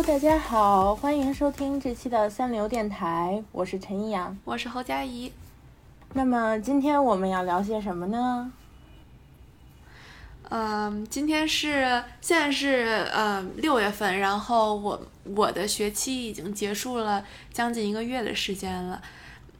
Hello，大家好，欢迎收听这期的三流电台，我是陈一阳，我是侯佳怡。那么今天我们要聊些什么呢？嗯，今天是现在是呃六月份，然后我我的学期已经结束了将近一个月的时间了，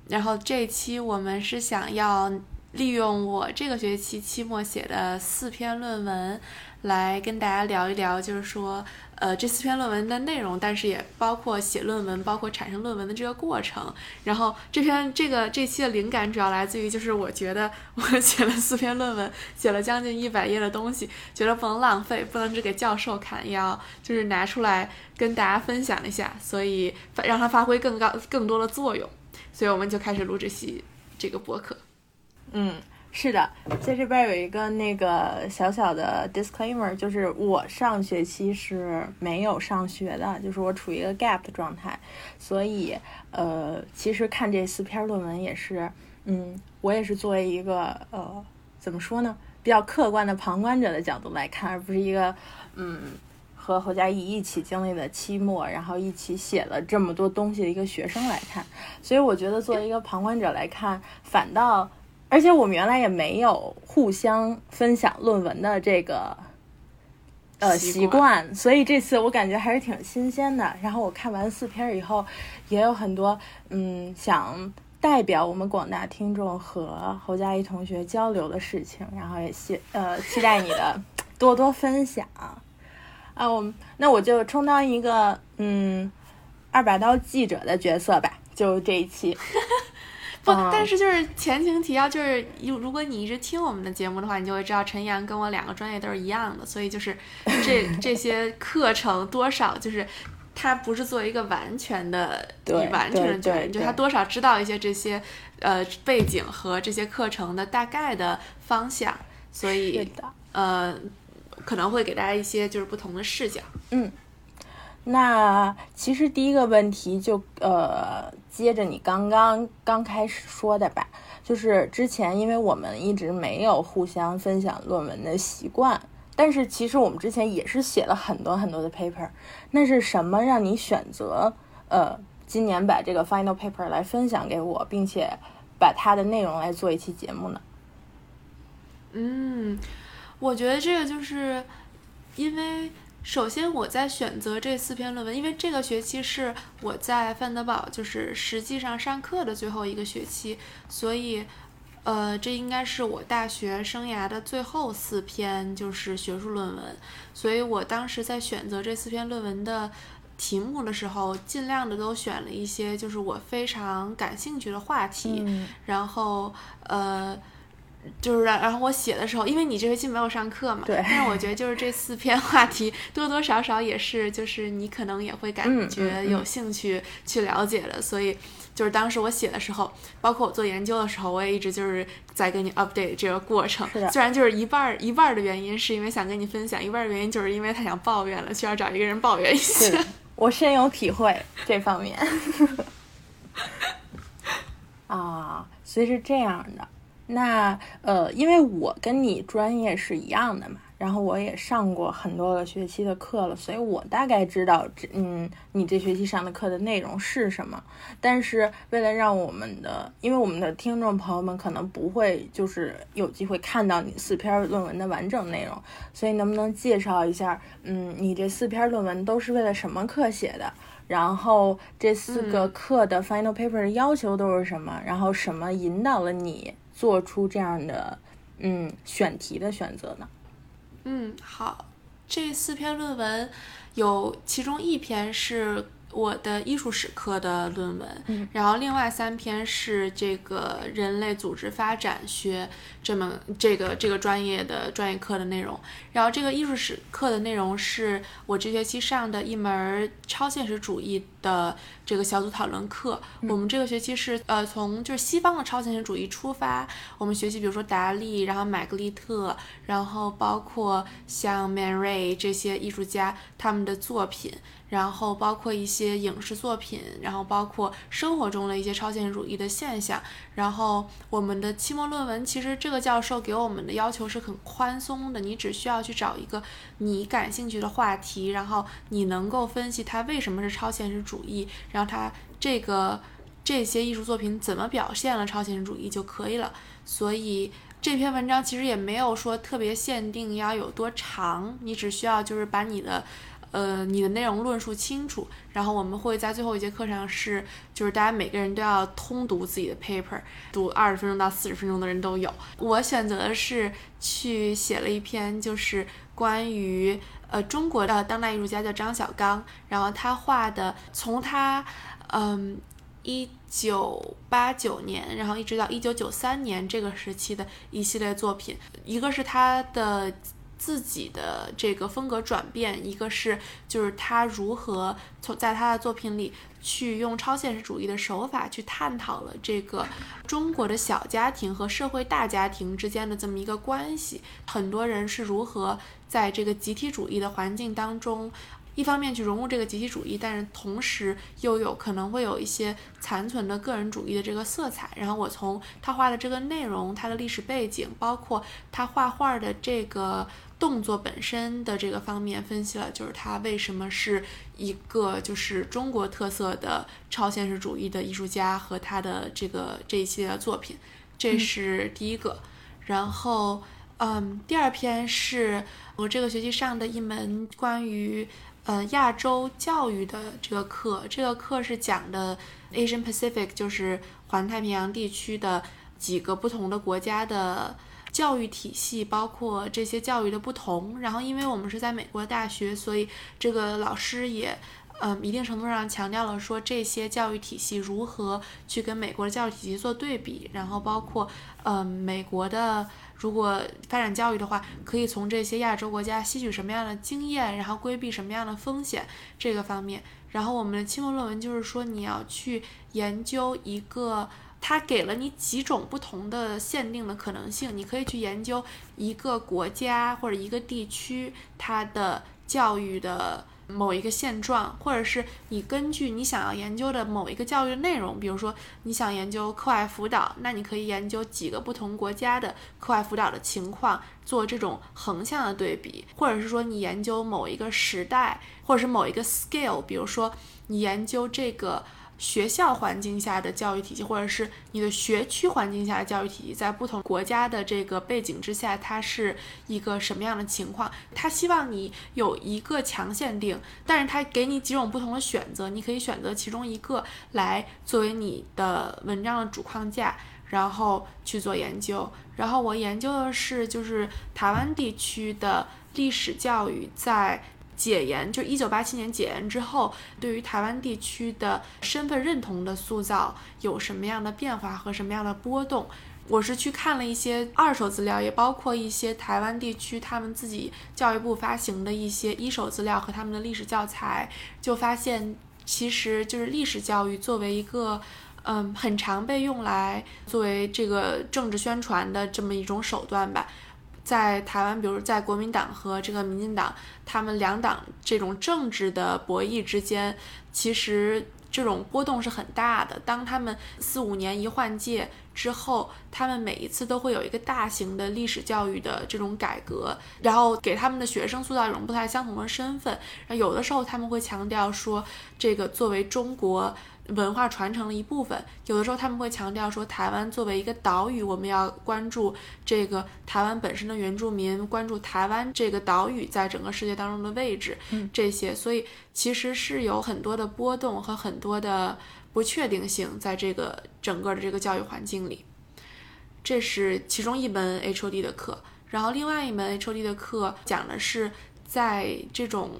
然后这期我们是想要利用我这个学期期末写的四篇论文，来跟大家聊一聊，就是说。呃，这四篇论文的内容，但是也包括写论文，包括产生论文的这个过程。然后这篇这个这期的灵感主要来自于，就是我觉得 我写了四篇论文，写了将近一百页的东西，觉得不能浪费，不能只给教授看，要就是拿出来跟大家分享一下，所以让它发挥更高更多的作用。所以我们就开始录这期这个博客。嗯。是的，在这边有一个那个小小的 disclaimer，就是我上学期是没有上学的，就是我处于一个 gap 的状态，所以呃，其实看这四篇论文也是，嗯，我也是作为一个呃，怎么说呢，比较客观的旁观者的角度来看，而不是一个嗯和侯佳怡一起经历的期末，然后一起写了这么多东西的一个学生来看，所以我觉得作为一个旁观者来看，反倒。而且我们原来也没有互相分享论文的这个呃习惯，所以这次我感觉还是挺新鲜的。然后我看完四篇以后，也有很多嗯想代表我们广大听众和侯佳怡同学交流的事情，然后也期呃期待你的多多分享啊。我那我就充当一个嗯二把刀记者的角色吧，就这一期。不，但是就是前情提要，就是如如果你一直听我们的节目的话，你就会知道陈阳跟我两个专业都是一样的，所以就是这 这些课程多少就是他不是做一个完全的完全的对，就他多少知道一些这些呃背景和这些课程的大概的方向，所以呃可能会给大家一些就是不同的视角。嗯，那其实第一个问题就呃。接着你刚刚刚开始说的吧，就是之前因为我们一直没有互相分享论文的习惯，但是其实我们之前也是写了很多很多的 paper。那是什么让你选择呃今年把这个 final paper 来分享给我，并且把它的内容来做一期节目呢？嗯，我觉得这个就是因为。首先，我在选择这四篇论文，因为这个学期是我在范德堡就是实际上上课的最后一个学期，所以，呃，这应该是我大学生涯的最后四篇就是学术论文。所以我当时在选择这四篇论文的题目的时候，尽量的都选了一些就是我非常感兴趣的话题，然后，呃。就是，然后我写的时候，因为你这学期没有上课嘛，对。但是我觉得就是这四篇话题多多少少也是，就是你可能也会感觉有兴趣去了解的，所以就是当时我写的时候，包括我做研究的时候，我也一直就是在跟你 update 这个过程。虽然就是一半儿一半儿的原因是因为想跟你分享，一半儿原因就是因为他想抱怨了，需要找一个人抱怨一下。我深有体会这方面。啊，所以是这样的。那呃，因为我跟你专业是一样的嘛，然后我也上过很多个学期的课了，所以我大概知道这嗯，你这学期上的课的内容是什么。但是为了让我们的，因为我们的听众朋友们可能不会就是有机会看到你四篇论文的完整内容，所以能不能介绍一下，嗯，你这四篇论文都是为了什么课写的？然后这四个课的 final paper 的要求都是什么？然后什么引导了你？做出这样的嗯选题的选择呢？嗯，好，这四篇论文有其中一篇是。我的艺术史课的论文，然后另外三篇是这个人类组织发展学这门这个这个专业的专业课的内容，然后这个艺术史课的内容是我这学期上的一门超现实主义的这个小组讨论课。我们这个学期是呃从就是西方的超现实主义出发，我们学习比如说达利，然后玛格丽特，然后包括像 Man Ray 这些艺术家他们的作品。然后包括一些影视作品，然后包括生活中的一些超现实主义的现象。然后我们的期末论文，其实这个教授给我们的要求是很宽松的，你只需要去找一个你感兴趣的话题，然后你能够分析它为什么是超现实主义，然后它这个这些艺术作品怎么表现了超现实主义就可以了。所以这篇文章其实也没有说特别限定要有多长，你只需要就是把你的。呃，你的内容论述清楚，然后我们会在最后一节课上是，就是大家每个人都要通读自己的 paper，读二十分钟到四十分钟的人都有。我选择的是去写了一篇，就是关于呃中国的当代艺术家叫张小刚，然后他画的从他嗯一九八九年，然后一直到一九九三年这个时期的一系列作品，一个是他的。自己的这个风格转变，一个是就是他如何从在他的作品里去用超现实主义的手法去探讨了这个中国的小家庭和社会大家庭之间的这么一个关系，很多人是如何在这个集体主义的环境当中。一方面去融入这个集体主义，但是同时又有可能会有一些残存的个人主义的这个色彩。然后我从他画的这个内容、他的历史背景，包括他画画的这个动作本身的这个方面分析了，就是他为什么是一个就是中国特色的超现实主义的艺术家和他的这个这一系列作品。这是第一个。然后，嗯，第二篇是我这个学期上的一门关于。呃，亚洲教育的这个课，这个课是讲的 Asian Pacific，就是环太平洋地区的几个不同的国家的教育体系，包括这些教育的不同。然后，因为我们是在美国大学，所以这个老师也，嗯，一定程度上强调了说这些教育体系如何去跟美国的教育体系做对比，然后包括，嗯，美国的。如果发展教育的话，可以从这些亚洲国家吸取什么样的经验，然后规避什么样的风险这个方面。然后我们的期末论文就是说，你要去研究一个，它给了你几种不同的限定的可能性，你可以去研究一个国家或者一个地区它的教育的。某一个现状，或者是你根据你想要研究的某一个教育内容，比如说你想研究课外辅导，那你可以研究几个不同国家的课外辅导的情况，做这种横向的对比，或者是说你研究某一个时代，或者是某一个 scale，比如说你研究这个。学校环境下的教育体系，或者是你的学区环境下的教育体系，在不同国家的这个背景之下，它是一个什么样的情况？他希望你有一个强限定，但是他给你几种不同的选择，你可以选择其中一个来作为你的文章的主框架，然后去做研究。然后我研究的是就是台湾地区的历史教育在。解严就一九八七年解严之后，对于台湾地区的身份认同的塑造有什么样的变化和什么样的波动？我是去看了一些二手资料，也包括一些台湾地区他们自己教育部发行的一些一手资料和他们的历史教材，就发现其实就是历史教育作为一个嗯很常被用来作为这个政治宣传的这么一种手段吧。在台湾，比如在国民党和这个民进党，他们两党这种政治的博弈之间，其实这种波动是很大的。当他们四五年一换届之后，他们每一次都会有一个大型的历史教育的这种改革，然后给他们的学生塑造一种不太相同的身份。有的时候他们会强调说，这个作为中国。文化传承的一部分，有的时候他们会强调说，台湾作为一个岛屿，我们要关注这个台湾本身的原住民，关注台湾这个岛屿在整个世界当中的位置，这些，所以其实是有很多的波动和很多的不确定性在这个整个的这个教育环境里。这是其中一门 HOD 的课，然后另外一门 HOD 的课讲的是在这种。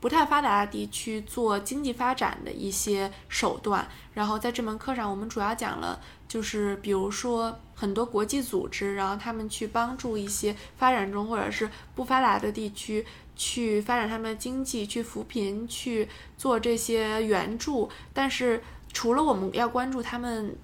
不太发达的地区做经济发展的一些手段，然后在这门课上，我们主要讲了，就是比如说很多国际组织，然后他们去帮助一些发展中或者是不发达的地区去发展他们的经济，去扶贫，去做这些援助。但是除了我们要关注他们。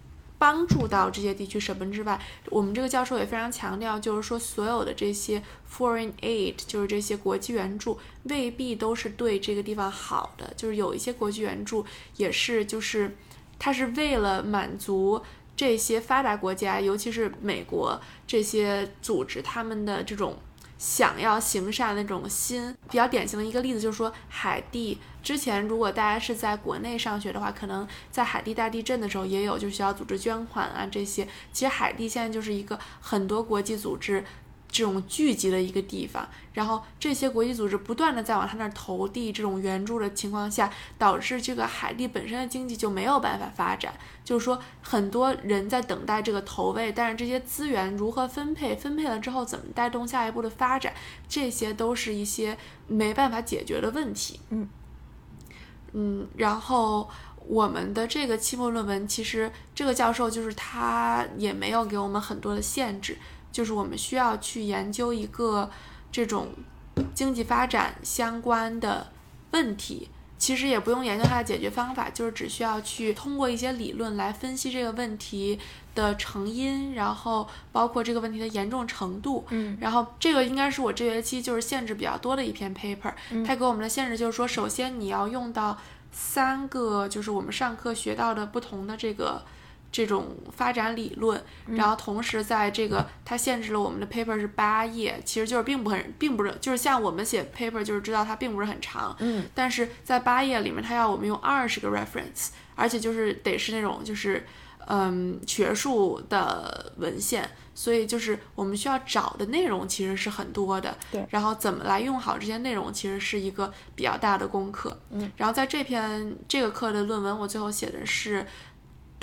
帮助到这些地区省份之外，我们这个教授也非常强调，就是说所有的这些 foreign aid，就是这些国际援助，未必都是对这个地方好的，就是有一些国际援助也是，就是它是为了满足这些发达国家，尤其是美国这些组织他们的这种。想要行善那种心，比较典型的一个例子就是说，海地之前如果大家是在国内上学的话，可能在海地大地震的时候也有，就是需要组织捐款啊这些。其实海地现在就是一个很多国际组织。这种聚集的一个地方，然后这些国际组织不断的在往他那儿投递这种援助的情况下，导致这个海地本身的经济就没有办法发展。就是说，很多人在等待这个投喂，但是这些资源如何分配，分配了之后怎么带动下一步的发展，这些都是一些没办法解决的问题。嗯嗯，然后我们的这个期末论文，其实这个教授就是他也没有给我们很多的限制。就是我们需要去研究一个这种经济发展相关的问题，其实也不用研究它的解决方法，就是只需要去通过一些理论来分析这个问题的成因，然后包括这个问题的严重程度。嗯，然后这个应该是我这学期就是限制比较多的一篇 paper。它给我们的限制就是说，首先你要用到三个，就是我们上课学到的不同的这个。这种发展理论，然后同时在这个它限制了我们的 paper 是八页，其实就是并不很，并不是就是像我们写 paper 就是知道它并不是很长，嗯，但是在八页里面它要我们用二十个 reference，而且就是得是那种就是嗯学术的文献，所以就是我们需要找的内容其实是很多的，对，然后怎么来用好这些内容其实是一个比较大的功课，嗯，然后在这篇这个课的论文我最后写的是。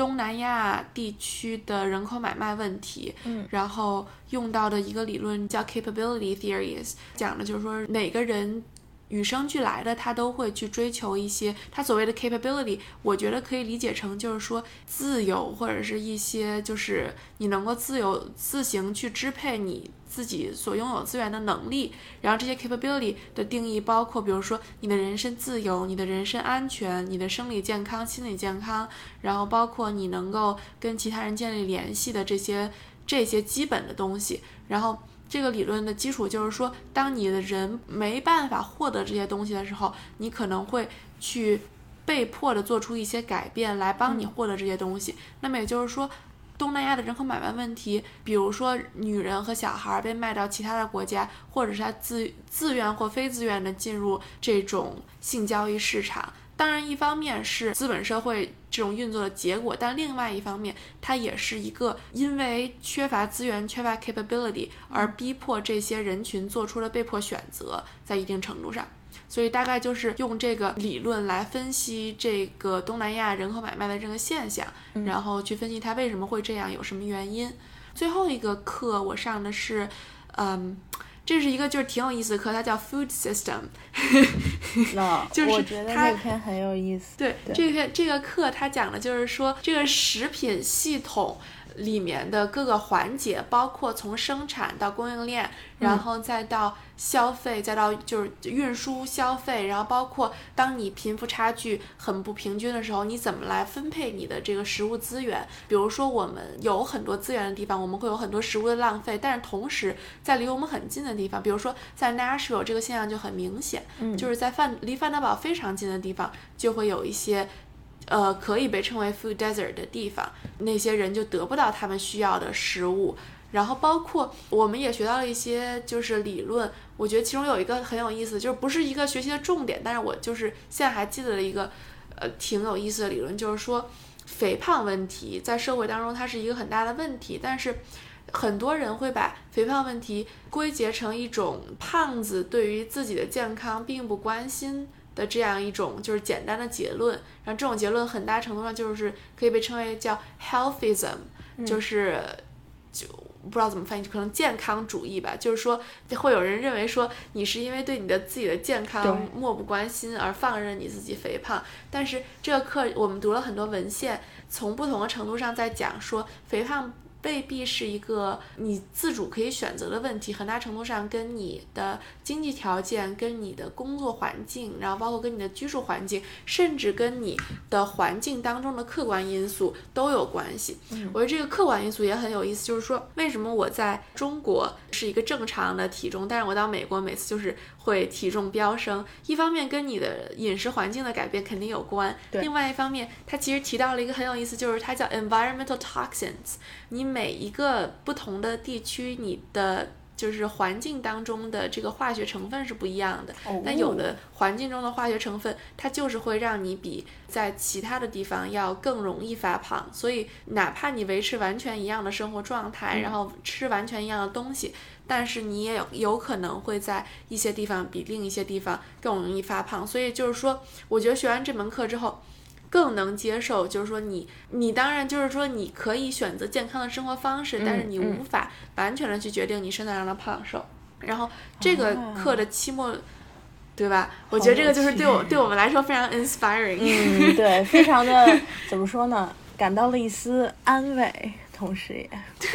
东南亚地区的人口买卖问题，嗯，然后用到的一个理论叫 capability theories，讲的就是说每个人与生俱来的他都会去追求一些他所谓的 capability，我觉得可以理解成就是说自由或者是一些就是你能够自由自行去支配你。自己所拥有资源的能力，然后这些 capability 的定义包括，比如说你的人身自由、你的人身安全、你的生理健康、心理健康，然后包括你能够跟其他人建立联系的这些这些基本的东西。然后这个理论的基础就是说，当你的人没办法获得这些东西的时候，你可能会去被迫的做出一些改变来帮你获得这些东西。那么也就是说。东南亚的人口买卖问题，比如说女人和小孩被卖到其他的国家，或者是他自自愿或非自愿的进入这种性交易市场。当然，一方面是资本社会这种运作的结果，但另外一方面，它也是一个因为缺乏资源、缺乏 capability 而逼迫这些人群做出了被迫选择，在一定程度上。所以大概就是用这个理论来分析这个东南亚人口买卖的这个现象，然后去分析它为什么会这样，有什么原因。最后一个课我上的是，嗯，这是一个就是挺有意思的课，它叫 Food System。就是我觉得那篇很有意思。对，这篇这个课它讲的就是说这个食品系统。里面的各个环节，包括从生产到供应链，然后再到消费，再到就是运输消费，然后包括当你贫富差距很不平均的时候，你怎么来分配你的这个食物资源？比如说我们有很多资源的地方，我们会有很多食物的浪费，但是同时在离我们很近的地方，比如说在 Nashville 这个现象就很明显，就是在范离范德堡非常近的地方，就会有一些。呃，可以被称为 food desert 的地方，那些人就得不到他们需要的食物。然后包括我们也学到了一些就是理论，我觉得其中有一个很有意思，就是不是一个学习的重点，但是我就是现在还记得了一个呃挺有意思的理论，就是说肥胖问题在社会当中它是一个很大的问题，但是很多人会把肥胖问题归结成一种胖子对于自己的健康并不关心。的这样一种就是简单的结论，然后这种结论很大程度上就是可以被称为叫 healthism，就是就不知道怎么翻译，可能健康主义吧。就是说会有人认为说你是因为对你的自己的健康漠不关心而放任你自己肥胖，但是这个课我们读了很多文献，从不同的程度上在讲说肥胖未必是一个你自主可以选择的问题，很大程度上跟你的经济条件、跟你的工作环境，然后包括跟你的居住环境，甚至跟你的环境当中的客观因素都有关系。我觉得这个客观因素也很有意思，就是说为什么我在中国是一个正常的体重，但是我到美国每次就是会体重飙升。一方面跟你的饮食环境的改变肯定有关，另外一方面，它其实提到了一个很有意思，就是它叫 environmental toxins。你每一个不同的地区，你的就是环境当中的这个化学成分是不一样的。但有的环境中的化学成分，它就是会让你比在其他的地方要更容易发胖。所以，哪怕你维持完全一样的生活状态，然后吃完全一样的东西，但是你也有有可能会在一些地方比另一些地方更容易发胖。所以就是说，我觉得学完这门课之后。更能接受，就是说你，你当然就是说你可以选择健康的生活方式，但是你无法完全的去决定你身材上的胖瘦。然后这个课的期末，对吧？我觉得这个就是对我对我们来说非常 inspiring。嗯，对，非常的 怎么说呢？感到了一丝安慰，同时也对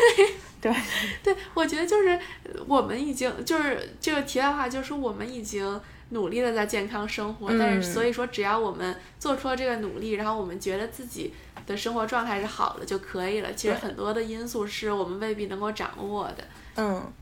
对 对，我觉得就是我们已经就是这个题外话，就是我们已经。努力的在健康生活，但是所以说，只要我们做出了这个努力，然后我们觉得自己的生活状态是好的就可以了。其实很多的因素是我们未必能够掌握的。嗯，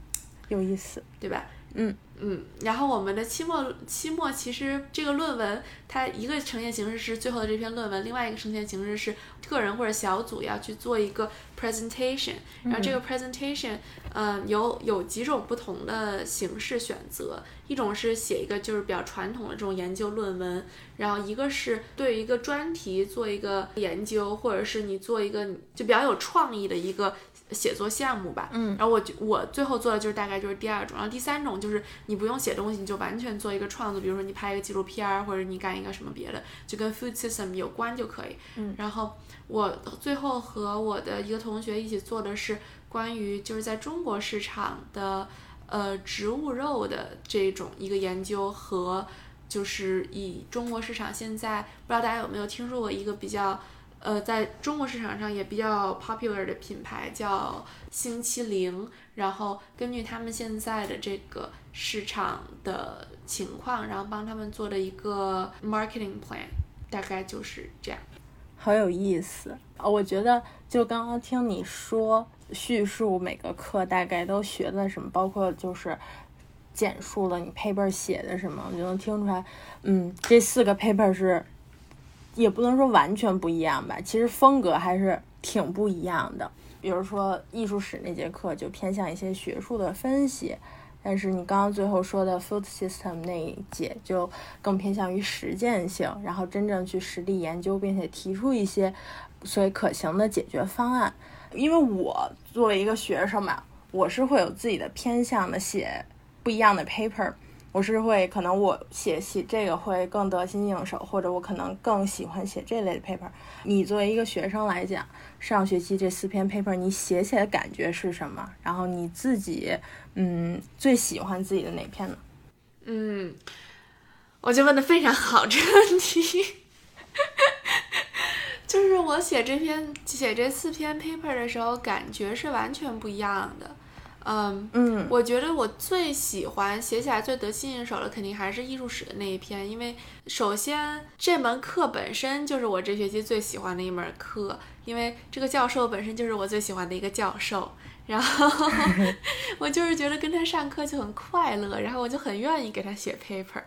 有意思，对吧？嗯嗯。然后我们的期末期末其实这个论文，它一个呈现形式是最后的这篇论文，另外一个呈现形式是个人或者小组要去做一个 presentation，然后这个 presentation，嗯，有有几种不同的形式选择。一种是写一个就是比较传统的这种研究论文，然后一个是对一个专题做一个研究，或者是你做一个就比较有创意的一个写作项目吧。嗯，然后我我最后做的就是大概就是第二种，然后第三种就是你不用写东西，你就完全做一个创作，比如说你拍一个纪录片儿，或者你干一个什么别的，就跟 food system 有关就可以。嗯，然后我最后和我的一个同学一起做的是关于就是在中国市场的。呃，植物肉的这种一个研究和，就是以中国市场现在不知道大家有没有听说过一个比较，呃，在中国市场上也比较 popular 的品牌叫星期零，然后根据他们现在的这个市场的情况，然后帮他们做的一个 marketing plan，大概就是这样。好有意思啊！我觉得就刚刚听你说。叙述每个课大概都学的什么，包括就是简述了你 paper 写的什么，我就能听出来。嗯，这四个 paper 是也不能说完全不一样吧，其实风格还是挺不一样的。比如说艺术史那节课就偏向一些学术的分析，但是你刚刚最后说的 food system 那一节就更偏向于实践性，然后真正去实地研究，并且提出一些所谓可行的解决方案。因为我作为一个学生嘛，我是会有自己的偏向的，写不一样的 paper，我是会可能我写写这个会更得心应手，或者我可能更喜欢写这类的 paper。你作为一个学生来讲，上学期这四篇 paper 你写起来感觉是什么？然后你自己嗯最喜欢自己的哪篇呢？嗯，我就问的非常好这个问题。就是我写这篇写这四篇 paper 的时候，感觉是完全不一样的。嗯嗯，我觉得我最喜欢写起来最得心应手的，肯定还是艺术史的那一篇，因为首先这门课本身就是我这学期最喜欢的一门课，因为这个教授本身就是我最喜欢的一个教授，然后我就是觉得跟他上课就很快乐，然后我就很愿意给他写 paper，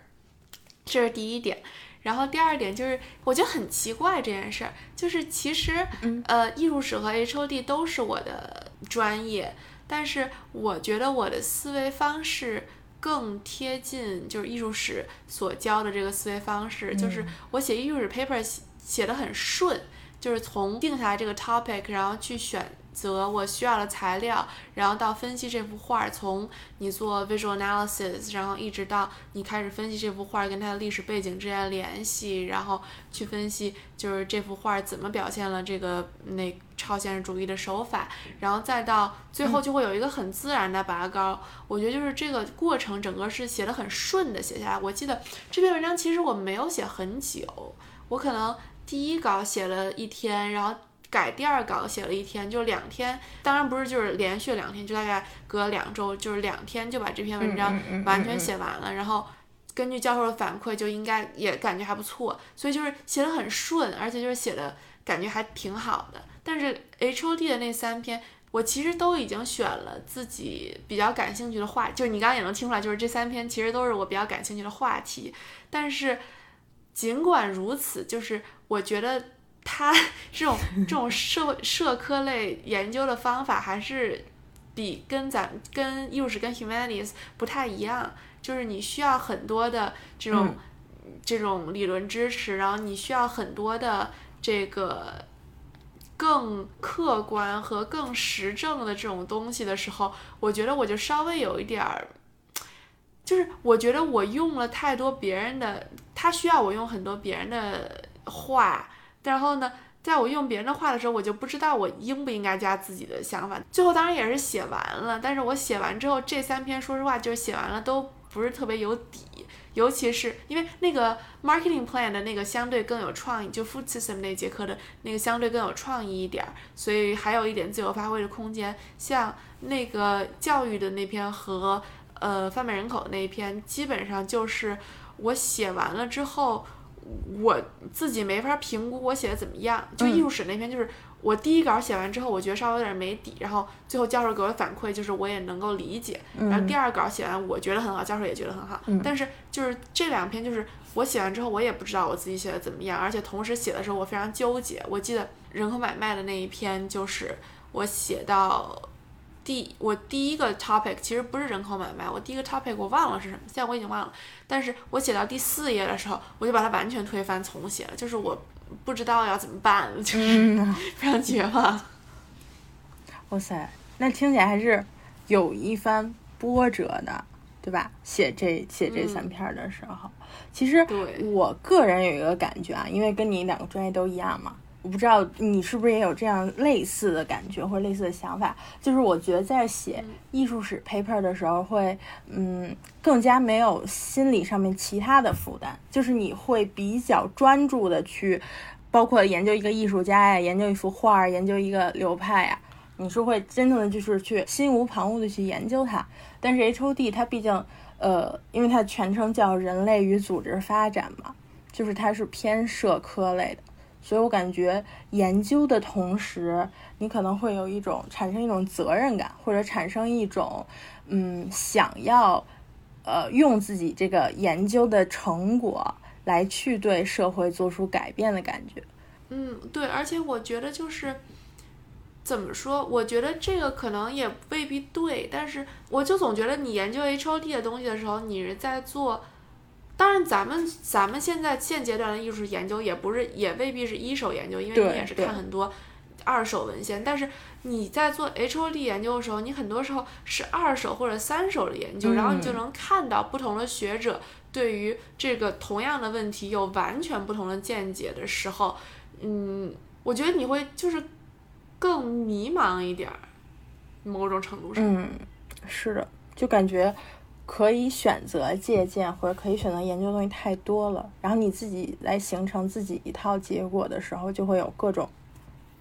这是第一点。然后第二点就是，我觉得很奇怪这件事儿，就是其实，呃，艺术史和 H O D 都是我的专业，但是我觉得我的思维方式更贴近就是艺术史所教的这个思维方式，就是我写艺术史 paper 写写的很顺，就是从定下来这个 topic，然后去选。则我需要的材料，然后到分析这幅画，从你做 visual analysis，然后一直到你开始分析这幅画跟它的历史背景之间的联系，然后去分析就是这幅画怎么表现了这个那超现实主义的手法，然后再到最后就会有一个很自然的拔高。我觉得就是这个过程整个是写的很顺的写下来。我记得这篇文章其实我没有写很久，我可能第一稿写了一天，然后。改第二稿写了一天，就两天，当然不是就是连续两天，就大概隔两周，就是两天就把这篇文章完全写完了，然后根据教授的反馈，就应该也感觉还不错，所以就是写的很顺，而且就是写的感觉还挺好的。但是 H O D 的那三篇，我其实都已经选了自己比较感兴趣的话，就是你刚刚也能听出来，就是这三篇其实都是我比较感兴趣的话题。但是尽管如此，就是我觉得。他 这种这种社社科类研究的方法还是比跟咱跟艺术史跟 humanities 不太一样，就是你需要很多的这种这种理论支持，然后你需要很多的这个更客观和更实证的这种东西的时候，我觉得我就稍微有一点儿，就是我觉得我用了太多别人的，他需要我用很多别人的话。然后呢，在我用别人的话的时候，我就不知道我应不应该加自己的想法。最后当然也是写完了，但是我写完之后，这三篇说实话就是写完了都不是特别有底，尤其是因为那个 marketing plan 的那个相对更有创意，就 food system 那节课的那个相对更有创意一点，所以还有一点自由发挥的空间。像那个教育的那篇和呃贩卖人口那一篇，基本上就是我写完了之后。我自己没法评估我写的怎么样。就艺术史那篇，就是我第一稿写完之后，我觉得稍微有点没底，然后最后教授给我反馈，就是我也能够理解。然后第二稿写完，我觉得很好，教授也觉得很好。但是就是这两篇，就是我写完之后，我也不知道我自己写的怎么样，而且同时写的时候我非常纠结。我记得人口买卖的那一篇，就是我写到。第我第一个 topic 其实不是人口买卖，我第一个 topic 我忘了是什么，现在我已经忘了。但是我写到第四页的时候，我就把它完全推翻重写了，就是我不知道要怎么办，就是非常绝望。哇塞，那听起来还是有一番波折的，对吧？写这写这三篇的时候，其实我个人有一个感觉啊，因为跟你两个专业都一样嘛。我不知道你是不是也有这样类似的感觉或者类似的想法，就是我觉得在写艺术史 paper 的时候，会嗯更加没有心理上面其他的负担，就是你会比较专注的去，包括研究一个艺术家呀，研究一幅画，研究一个流派呀，你是会真正的就是去心无旁骛的去研究它。但是 H O D 它毕竟呃，因为它全称叫人类与组织发展嘛，就是它是偏社科类的。所以我感觉研究的同时，你可能会有一种产生一种责任感，或者产生一种，嗯，想要，呃，用自己这个研究的成果来去对社会做出改变的感觉。嗯，对，而且我觉得就是怎么说？我觉得这个可能也未必对，但是我就总觉得你研究 H O T 的东西的时候，你是在做。当然，咱们咱们现在现阶段的艺术研究也不是，也未必是一手研究，因为你也是看很多二手文献。但是你在做 H O D 研究的时候，你很多时候是二手或者三手的研究，然后你就能看到不同的学者对于这个同样的问题有完全不同的见解的时候，嗯，我觉得你会就是更迷茫一点儿，某种程度上。嗯，是的，就感觉。可以选择借鉴或者可以选择研究的东西太多了，然后你自己来形成自己一套结果的时候，就会有各种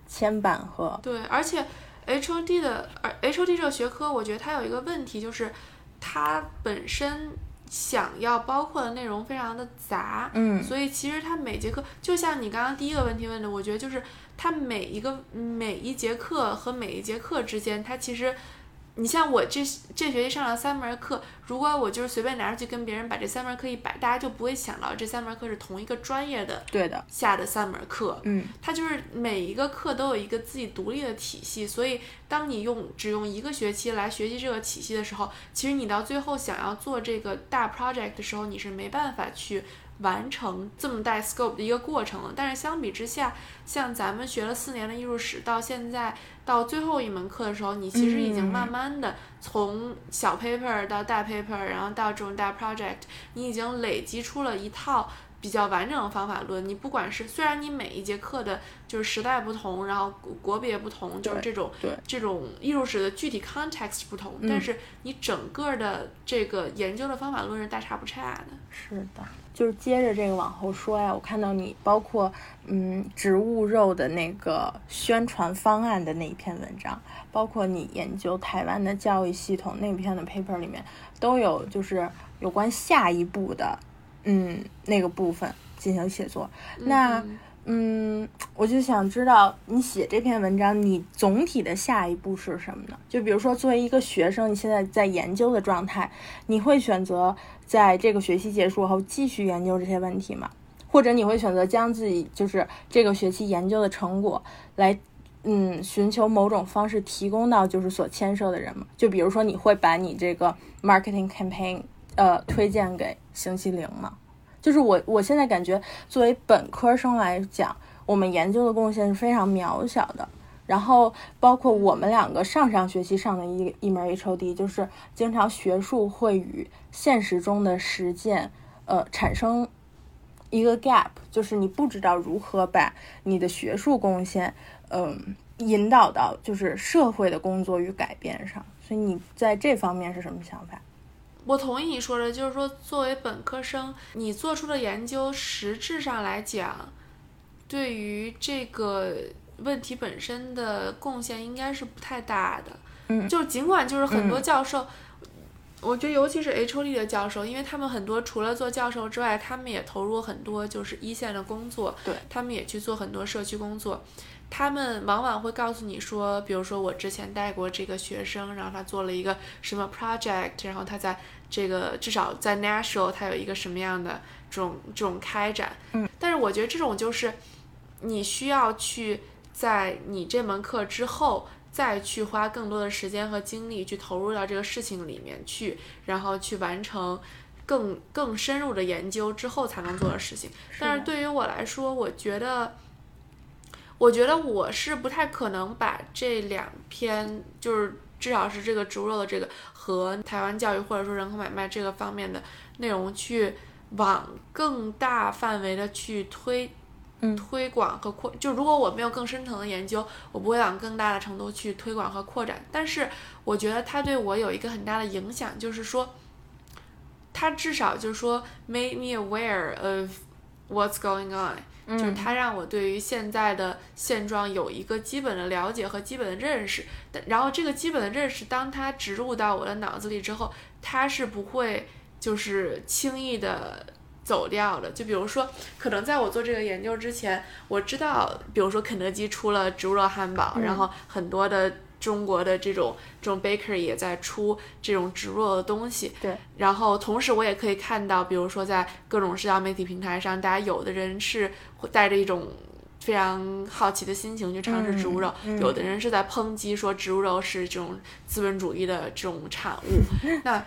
牵绊和对。而且 H O D 的，而 H O D 这个学科，我觉得它有一个问题，就是它本身想要包括的内容非常的杂，嗯，所以其实它每节课，就像你刚刚第一个问题问的，我觉得就是它每一个每一节课和每一节课之间，它其实。你像我这这学期上了三门课，如果我就是随便拿出去跟别人把这三门课一摆，大家就不会想到这三门课是同一个专业的对的下的三门课。嗯，它就是每一个课都有一个自己独立的体系，所以当你用只用一个学期来学习这个体系的时候，其实你到最后想要做这个大 project 的时候，你是没办法去。完成这么大 scope 的一个过程了，但是相比之下，像咱们学了四年的艺术史，到现在到最后一门课的时候，你其实已经慢慢的从小 paper 到大 paper，然后到这种大 project，你已经累积出了一套比较完整的方法论。你不管是虽然你每一节课的就是时代不同，然后国国别不同，就是这种这种艺术史的具体 context 不同，但是你整个的这个研究的方法论是大差不差的。是的，就是接着这个往后说呀，我看到你包括嗯植物肉的那个宣传方案的那一篇文章，包括你研究台湾的教育系统那篇的 paper 里面，都有就是有关下一步的嗯那个部分进行写作。那嗯嗯，我就想知道你写这篇文章，你总体的下一步是什么呢？就比如说，作为一个学生，你现在在研究的状态，你会选择在这个学期结束后继续研究这些问题吗？或者你会选择将自己就是这个学期研究的成果来，嗯，寻求某种方式提供到就是所牵涉的人吗？就比如说，你会把你这个 marketing campaign 呃推荐给星期零吗？就是我我现在感觉，作为本科生来讲，我们研究的贡献是非常渺小的。然后包括我们两个上上学期上的一一门 HOD，就是经常学术会与现实中的实践，呃，产生一个 gap，就是你不知道如何把你的学术贡献，嗯、引导到就是社会的工作与改变上。所以你在这方面是什么想法？我同意你说的，就是说，作为本科生，你做出的研究，实质上来讲，对于这个问题本身的贡献应该是不太大的。嗯就尽管就是很多嗯教授，我觉得尤其是 HOD 的教授，因为他们很多除了做教授之外，他们也投入很多就是一线的工作，对他们也去做很多社区工作。他们往往会告诉你说，比如说我之前带过这个学生，然后他做了一个什么 project，然后他在这个至少在 Nashville 他有一个什么样的这种这种开展。嗯，但是我觉得这种就是你需要去在你这门课之后。再去花更多的时间和精力去投入到这个事情里面去，然后去完成更更深入的研究之后才能做的事情。但是对于我来说，我觉得，我觉得我是不太可能把这两篇，就是至少是这个植物肉的这个和台湾教育或者说人口买卖这个方面的内容去往更大范围的去推。嗯推广和扩，就如果我没有更深层的研究，我不会往更大的程度去推广和扩展。但是我觉得它对我有一个很大的影响，就是说，它至少就是说 made me aware of what's going on，、就是嗯它让我对于现在的现状有一个基本的了解和基本的认识。但然后这个基本的认识，当它植入到我的脑子里之后，它是不会就是轻易的。走掉的，就比如说，可能在我做这个研究之前，我知道，比如说肯德基出了植物肉汉堡，嗯然后很多的中国的这种这种 bakery 也在出这种植物的东西。对。然后同时我也可以看到，比如说在各种社交媒体平台上，大家有的人是会带着一种非常好奇的心情去尝试植物肉，嗯嗯有的人是在抨击说植物肉是这种资本主义的这种产物。那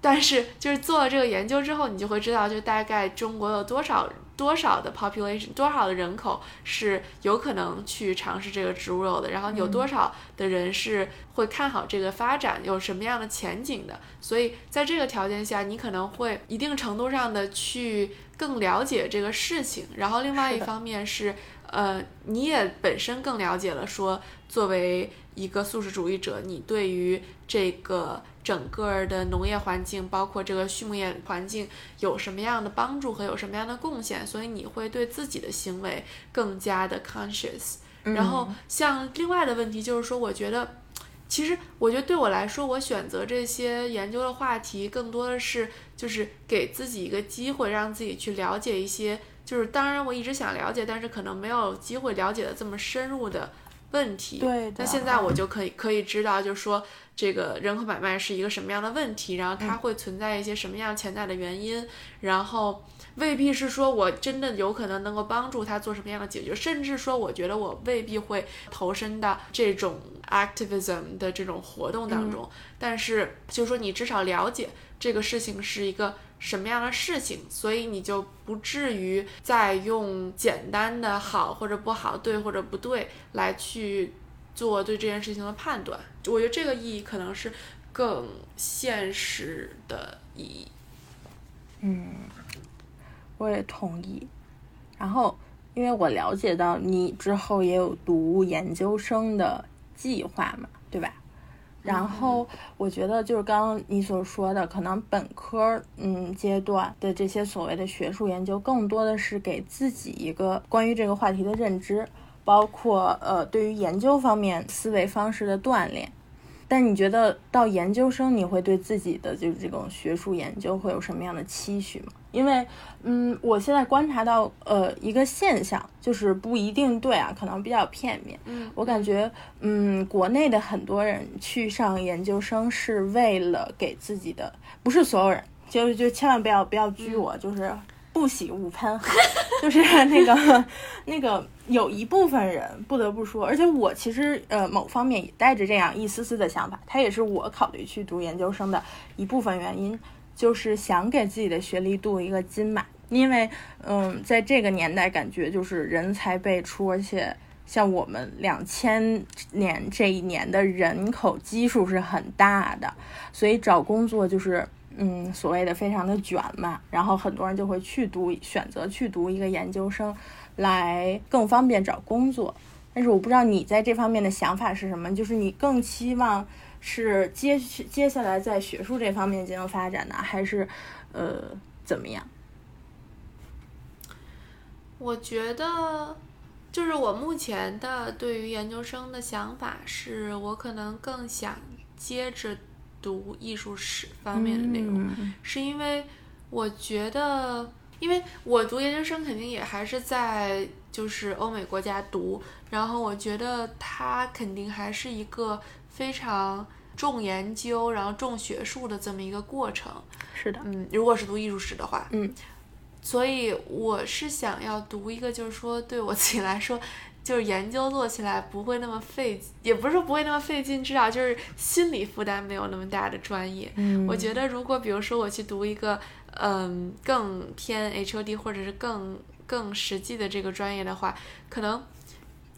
但是就是做了这个研究之后，你就会知道，就大概中国有多少多少的 population，多少的人口是有可能去尝试这个植物肉的，然后有多少的人是会看好这个发展，有什么样的前景的。所以在这个条件下，你可能会一定程度上的去更了解这个事情，然后另外一方面是，呃，你也本身更了解了说，作为一个素食主义者，你对于这个整个的农业环境，包括这个畜牧业环境有什么样的帮助和有什么样的贡献，所以你会对自己的行为更加的 conscious。然后像另外的问题就是说，我觉得。其实，我觉得对我来说，我选择这些研究的话题，更多的是就是给自己一个机会，让自己去了解一些，就是当然我一直想了解，但是可能没有机会了解的这么深入的问题。那现在我就可以可以知道，就是说这个人口买卖是一个什么样的问题，然后它会存在一些什么样潜在的原因，然后未必是说我真的有可能能够帮助他做什么样的解决，甚至说我觉得我未必会投身到这种 activism 的这种活动当中，但是就是说你至少了解这个事情是一个什么样的事情，所以你就不至于再用简单的好或者不好、对或者不对来去做对这件事情的判断。我觉得这个意义可能是更现实的意义。嗯我也同意。然后，因为我了解到你之后也有读研究生的计划嘛，对吧？然后我觉得就是刚刚你所说的，可能本科嗯阶段的这些所谓的学术研究，更多的是给自己一个关于这个话题的认知，包括呃对于研究方面思维方式的锻炼。但你觉得到研究生，你会对自己的就是这种学术研究会有什么样的期许吗？因为，嗯，我现在观察到，呃，一个现象就是不一定对啊，可能比较片面。嗯，我感觉，嗯，国内的很多人去上研究生是为了给自己的，不是所有人，就就千万不要不要拘我，就是不喜勿喷，就是那个 那个有一部分人不得不说，而且我其实呃某方面也带着这样一丝丝的想法，它也是我考虑去读研究生的一部分原因。就是想给自己的学历镀一个金嘛，因为，嗯，在这个年代，感觉就是人才辈出，而且像我们两千年这一年的人口基数是很大的，所以找工作就是，嗯，所谓的非常的卷嘛。然后很多人就会去读，选择去读一个研究生，来更方便找工作。但是我不知道你在这方面的想法是什么，就是你更期望。是接接下来在学术这方面进行发展呢，还是呃怎么样？我觉得，就是我目前的对于研究生的想法是，我可能更想接着读艺术史方面的内容，是因为我觉得，因为我读研究生肯定也还是在就是欧美国家读，然后我觉得它肯定还是一个。非常重研究，然后重学术的这么一个过程。是的，嗯，如果是读艺术史的话，嗯，所以我是想要读一个，就是说对我自己来说，就是研究做起来不会那么费，也不是说不会那么费劲，至少就是心理负担没有那么大的专业。嗯，我觉得如果比如说我去读一个，嗯，更偏 HOD 或者是更更实际的这个专业的话，可能。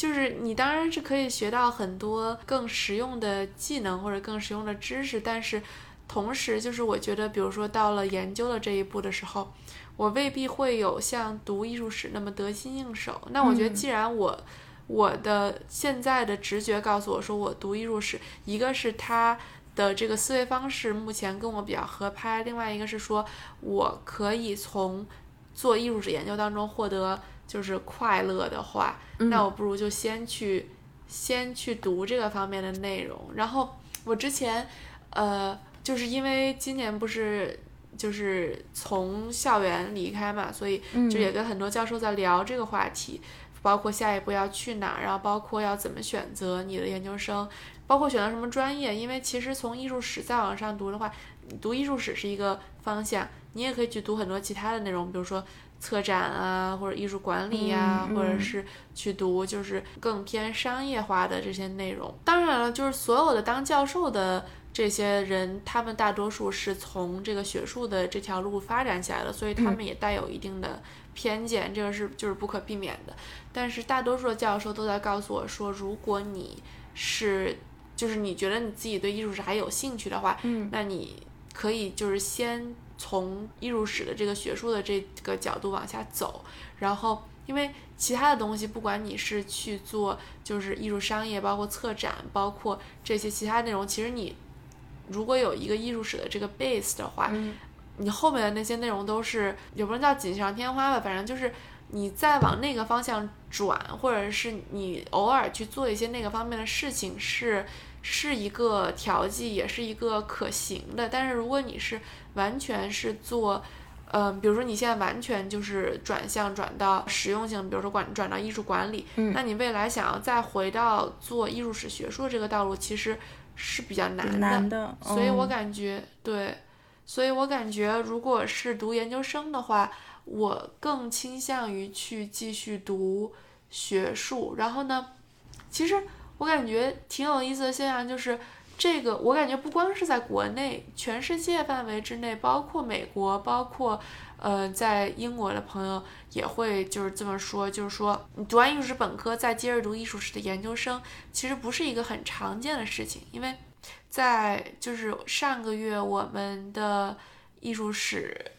就是你当然是可以学到很多更实用的技能或者更实用的知识，但是同时就是我觉得，比如说到了研究的这一步的时候，我未必会有像读艺术史那么得心应手。那我觉得，既然我我的现在的直觉告诉我说我读艺术史，一个是他的这个思维方式目前跟我比较合拍，另外一个是说我可以从做艺术史研究当中获得。就是快乐的话，那我不如就先去，先去读这个方面的内容。然后我之前，呃，就是因为今年不是就是从校园离开嘛，所以就也跟很多教授在聊这个话题，包括下一步要去哪，然后包括要怎么选择你的研究生，包括选择什么专业。因为其实从艺术史再往上读的话，读艺术史是一个方向，你也可以去读很多其他的内容，比如说。策展啊，或者艺术管理呀，或者是去读就是更偏商业化的这些内容。当然了，就是所有的当教授的这些人，他们大多数是从这个学术的这条路发展起来的，所以他们也带有一定的偏见，这个是就是不可避免的。但是大多数的教授都在告诉我说，如果你是就是你觉得你自己对艺术史还有兴趣的话，嗯，那你可以就是先。从艺术史的这个学术的这个角度往下走，然后因为其他的东西，不管你是去做就是艺术商业，包括策展，包括这些其他内容，其实你如果有一个艺术史的这个 base 的话，你后面的那些内容都是也不能叫锦上添花吧，反正就是你再往那个方向转，或者是你偶尔去做一些那个方面的事情，是是一个调剂，也是一个可行的。但是如果你是完全是做，嗯，比如说你现在完全就是转向转到实用性，比如说管转到艺术管理，嗯，那你未来想要再回到做艺术史学术这个道路，其实是比较难的。难的，所以我感觉对，所以我感觉如果是读研究生的话，我更倾向于去继续读学术。然后呢，其实我感觉挺有意思的现象就是。这个我感觉不光是在国内，全世界范围之内，包括美国，包括呃在英国的朋友也会就是这么说，就是说你读完艺术史本科再接着读艺术史的研究生，其实不是一个很常见的事情，因为在就是上个月我们的艺术史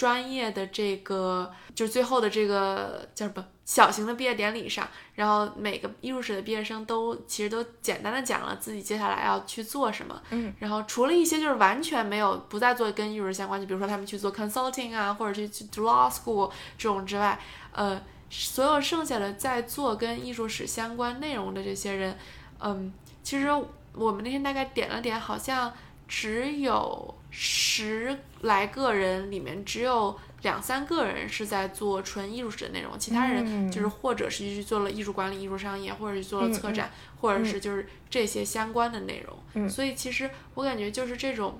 专业的这个，就是最后的这个叫什么小型的毕业典礼上，然后每个艺术史的毕业生都其实都简单的讲了自己接下来要去做什么。嗯，然后除了一些就是完全没有不再做跟艺术相关，就比如说他们去做 consulting 啊，或者去去 law school 这种之外，呃，所有剩下的在做跟艺术史相关内容的这些人，嗯，其实我们那天大概点了点，好像只有十来个人，里面只有两三个人是在做纯艺术史的内容，其他人就是或者是去做了艺术管理、艺术商业，或者是做了策展，或者是就是这些相关的内容。所以其实我感觉就是这种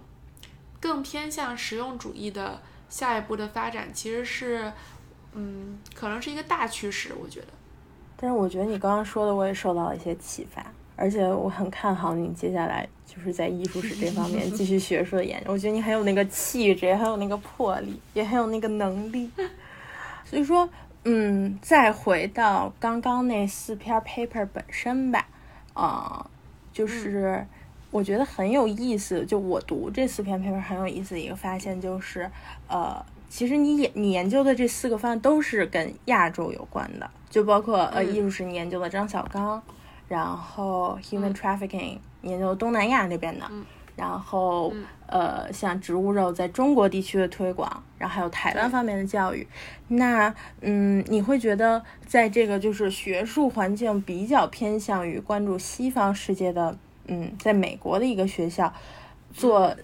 更偏向实用主义的下一步的发展，其实是嗯，可能是一个大趋势，我觉得。但是我觉得你刚刚说的，我也受到了一些启发，而且我很看好你接下来就是在艺术史这方面 继续学术的研究。我觉得你很有那个气质，也很有那个魄力，也很有那个能力。所以说，嗯，再回到刚刚那四篇 paper 本身吧，啊、就是我觉得很有意思。就我读这四篇 paper 很有意思的一个发现就是，呃，其实你研你研究的这四个方案都是跟亚洲有关的，就包括呃嗯艺术史你研究的张小刚，然后 human 嗯 trafficking 你研究东南亚那边的，嗯然后嗯呃像植物肉在中国地区的推广，然后还有台湾方面的教育。那嗯，你会觉得在这个就是学术环境比较偏向于关注西方世界的，嗯，在美国的一个学校做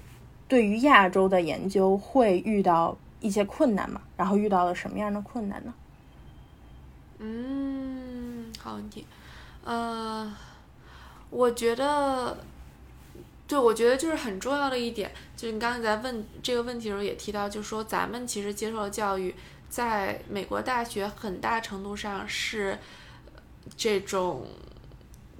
对于亚洲的研究会遇到一些困难吗？然后遇到了什么样的困难呢？嗯，好问题。呃，我觉得，对，我觉得就是很重要的一点，就是你刚才在问这个问题的时候也提到，就是说咱们其实接受的教育，在美国大学很大程度上是呃这种。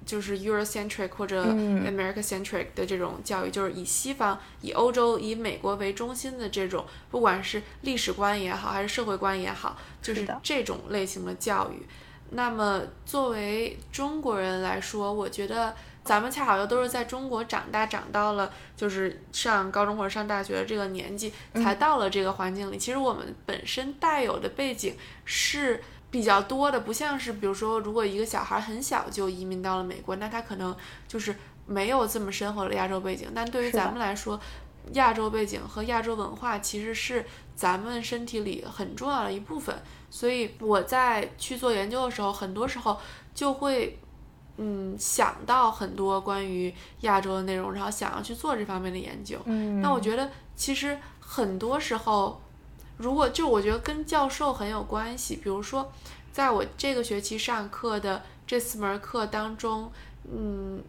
就是 Eurocentric 或者嗯 America-centric 的这种教育，就是以西方、以欧洲、以美国为中心的这种，不管是历史观也好，还是社会观也好，就是这种类型的教育。那么作为中国人来说，我觉得咱们恰好又都是在中国长大，长到了就是上高中或者上大学的这个年纪，才到了这个环境里。其实我们本身带有的背景是比较多的，不像是比如说，如果一个小孩很小就移民到了美国，那他可能就是没有这么深厚的亚洲背景。但对于咱们来说，亚洲背景和亚洲文化其实是咱们身体里很重要的一部分。所以我在去做研究的时候，很多时候就会。嗯，想到很多关于亚洲的内容，然后想要去做这方面的研究。嗯那我觉得其实很多时候，如果就我觉得跟教授很有关系。比如说，在我这个学期上课的这四门课当中，嗯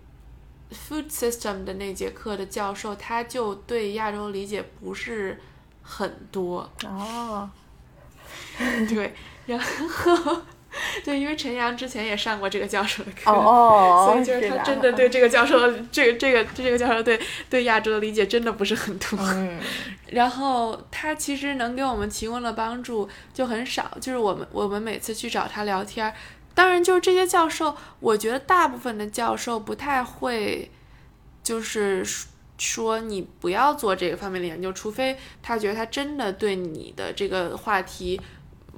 ，food system 的那节课的教授他就对亚洲理解不是很多，哦，对，然后对，因为陈阳之前也上过这个教授的课。所以就是他真的对 这个教授的这个这个这个教授对对亚洲的理解真的不是很多。嗯然后他其实能给我们提供的帮助就很少，就是我们我们每次去找他聊天儿，当然就是这些教授，我觉得大部分的教授不太会，就是说说你不要做这个方面的研究，除非他觉得他真的对你的这个话题。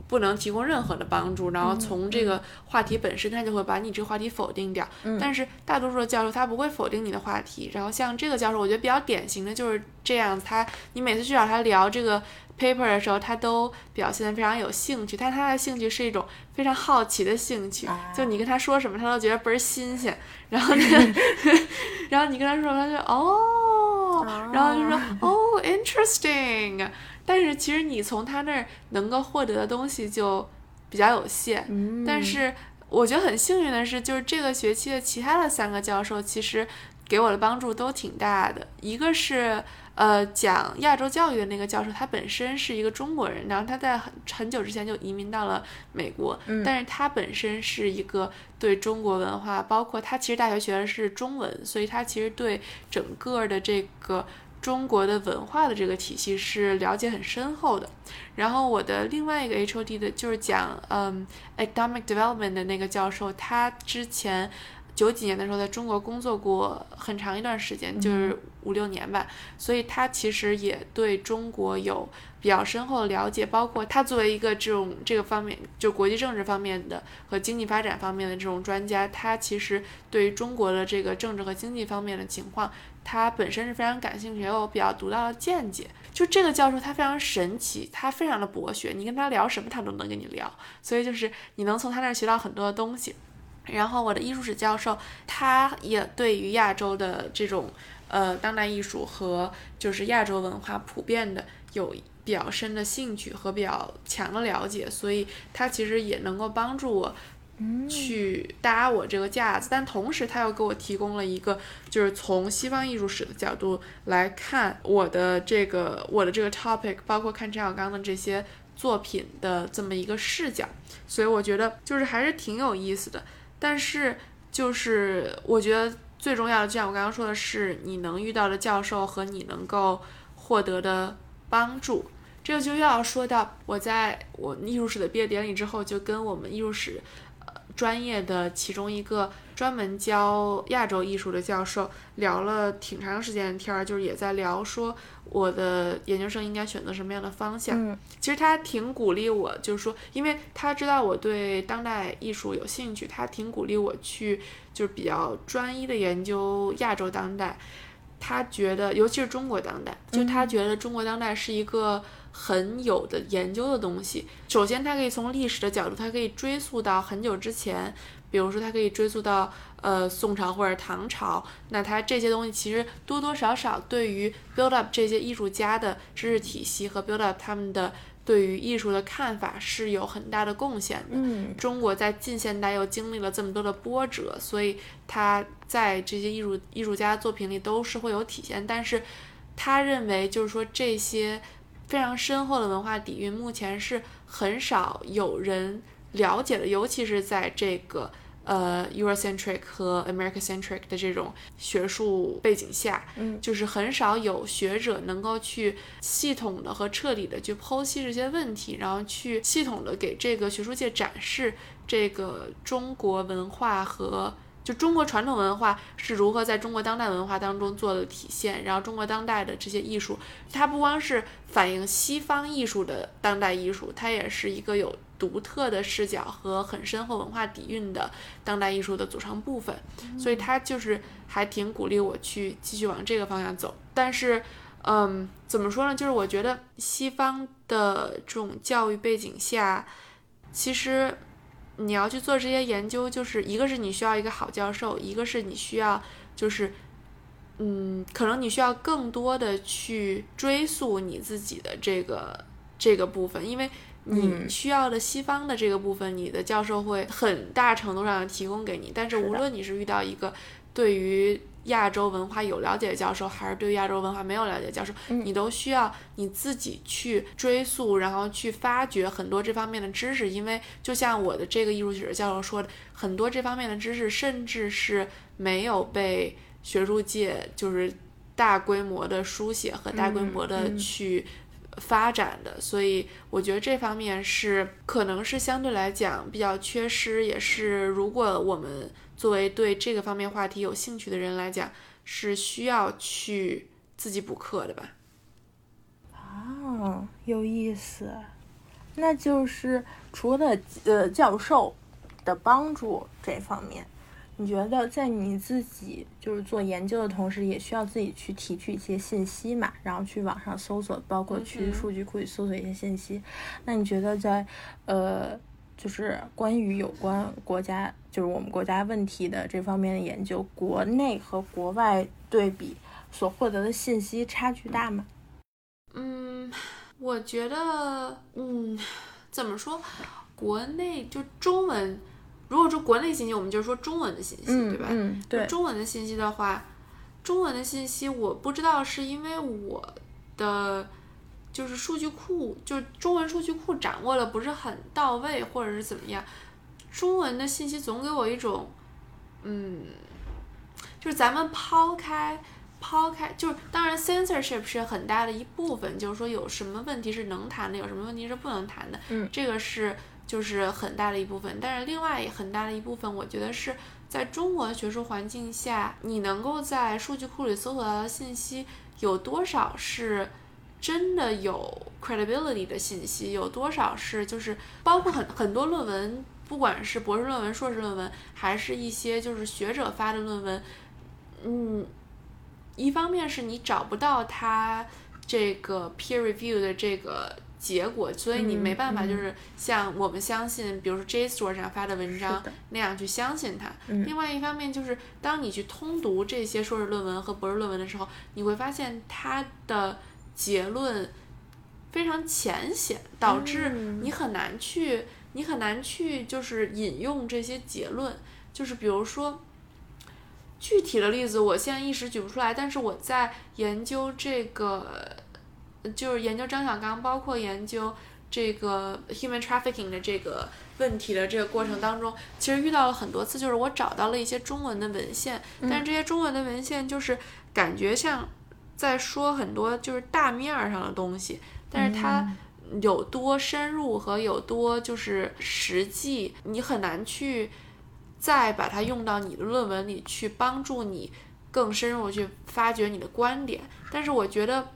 不能提供任何的帮助，然后从这个话题本身，他就会把你这个话题否定掉。但是大多数的教授他不会否定你的话题，然后像这个教授，我觉得比较典型的就是这样子，他你每次去找他聊这个 paper 的时候，他都表现得非常有兴趣，但他的兴趣是一种非常好奇的兴趣，啊就你跟他说什么，他都觉得倍儿新鲜，然后那个，然后你跟他说什么，他就哦，然后就说哦，interesting，但是其实你从他那儿能够获得的东西就比较有限，嗯，但是我觉得很幸运的是，就是这个学期的其他的三个教授，其实给我的帮助都挺大的。一个是呃讲亚洲教育的那个教授，他本身是一个中国人，然后他在很很久之前就移民到了美国，嗯但是他本身是一个对中国文化，包括他其实大学学的是中文，所以他其实对整个的这个。中国的文化的这个体系是了解很深厚的，然后我的另外一个 HOD 的就是讲嗯 economic development 的那个教授，他之前九几年的时候在中国工作过很长一段时间，就是五六年吧，所以他其实也对中国有比较深厚的了解，包括他作为一个这种这个方面就国际政治方面的和经济发展方面的这种专家，他其实对于中国的这个政治和经济方面的情况，他本身是非常感兴趣，也有比较独到的见解。就这个教授他非常神奇，他非常的博学，你跟他聊什么他都能跟你聊，所以就是你能从他那儿学到很多的东西。然后我的艺术史教授，他也对于亚洲的这种呃当代艺术和就是亚洲文化普遍的有比较深的兴趣和比较强的了解，所以他其实也能够帮助我去搭我这个架子。但同时他又给我提供了一个就是从西方艺术史的角度来看我的这个我的这个 topic，包括看陈小刚的这些作品的这么一个视角，所以我觉得就是还是挺有意思的。但是，就是我觉得最重要的，就像我刚刚说的是，你能遇到的教授和你能够获得的帮助，这个就又要说到我在我艺术史的毕业典礼之后，就跟我们艺术史呃专业的其中一个专门教亚洲艺术的教授聊了挺长时间的天儿，就是也在聊说。我的研究生应该选择什么样的方向？其实他挺鼓励我，就是说，因为他知道我对当代艺术有兴趣，他挺鼓励我去，就是比较专一的研究亚洲当代。他觉得，尤其是中国当代，就他觉得中国当代是一个很有的研究的东西。首先，他可以从历史的角度，他可以追溯到很久之前。比如说，它可以追溯到呃宋朝或者唐朝，那它这些东西其实多多少少对于 build up 这些艺术家的知识体系和 build up 他们的对于艺术的看法是有很大的贡献的。嗯，中国在近现代又经历了这么多的波折，所以他在这些艺术艺术家作品里都是会有体现。但是他认为，就是说这些非常深厚的文化底蕴，目前是很少有人了解的，尤其是在这个。呃，Eurocentric 和 Americacentric 的这种学术背景下，嗯，就是很少有学者能够去系统的和彻底的去剖析这些问题，然后去系统的给这个学术界展示这个中国文化和就中国传统文化是如何在中国当代文化当中做的体现，然后中国当代的这些艺术，它不光是反映西方艺术的当代艺术，它也是一个有。独特的视角和很深厚文化底蕴的当代艺术的组成部分，所以它就是还挺鼓励我去继续往这个方向走。但是，嗯，怎么说呢？就是我觉得西方的这种教育背景下，其实你要去做这些研究，就是一个是你需要一个好教授，一个是你需要就是，嗯，可能你需要更多的去追溯你自己的这个这个部分，因为。你需要的西方的这个部分，你的教授会很大程度上提供给你。但是无论你是遇到一个对于亚洲文化有了解的教授，还是对亚洲文化没有了解的教授，你都需要你自己去追溯，然后去发掘很多这方面的知识。因为就像我的这个艺术史教授说的，很多这方面的知识甚至是没有被学术界就是大规模的书写和大规模的去。发展的，所以我觉得这方面是可能是相对来讲比较缺失，也是如果我们作为对这个方面话题有兴趣的人来讲，是需要去自己补课的吧。啊，有意思，那就是除了呃教授的帮助这方面。你觉得在你自己就是做研究的同时，也需要自己去提取一些信息嘛？然后去网上搜索，包括去数据库里搜索一些信息。那你觉得在呃，就是关于有关国家，就是我们国家问题的这方面的研究，国内和国外对比所获得的信息差距大吗？嗯，我觉得，嗯，怎么说？国内就中文。如果说国内信息，我们就说中文的信息，对吧？嗯，对。中文的信息的话，中文的信息我不知道是因为我的就是数据库，就中文数据库掌握的不是很到位，或者是怎么样。中文的信息总给我一种，嗯，就是咱们抛开抛开，就是当然 censorship 是很大的一部分，就是说有什么问题是能谈的，有什么问题是不能谈的，嗯，这个是。就是很大的一部分，但是另外很大的一部分，我觉得是在中国的学术环境下，你能够在数据库里搜索到的信息有多少是真的有 credibility 的信息，有多少是就是包括很很多论文，不管是博士论文、硕士论文，还是一些就是学者发的论文，嗯，一方面是你找不到它这个 peer review 的这个。结果，所以你没办法，就是像我们相信，比如说 JSTOR 上发的文章那样去相信它。另外一方面，就是当你去通读这些硕士论文和博士论文的时候，你会发现它的结论非常浅显，导致你很难去，你很难去就是引用这些结论。就是比如说，具体的例子我现在一时举不出来，但是我在研究这个。就是研究张小刚，包括研究这个 human trafficking 的这个问题的这个过程当中，其实遇到了很多次，就是我找到了一些中文的文献，但是这些中文的文献就是感觉像在说很多就是大面上的东西，但是它有多深入和有多就是实际，你很难去再把它用到你的论文里去帮助你更深入去发掘你的观点。但是我觉得，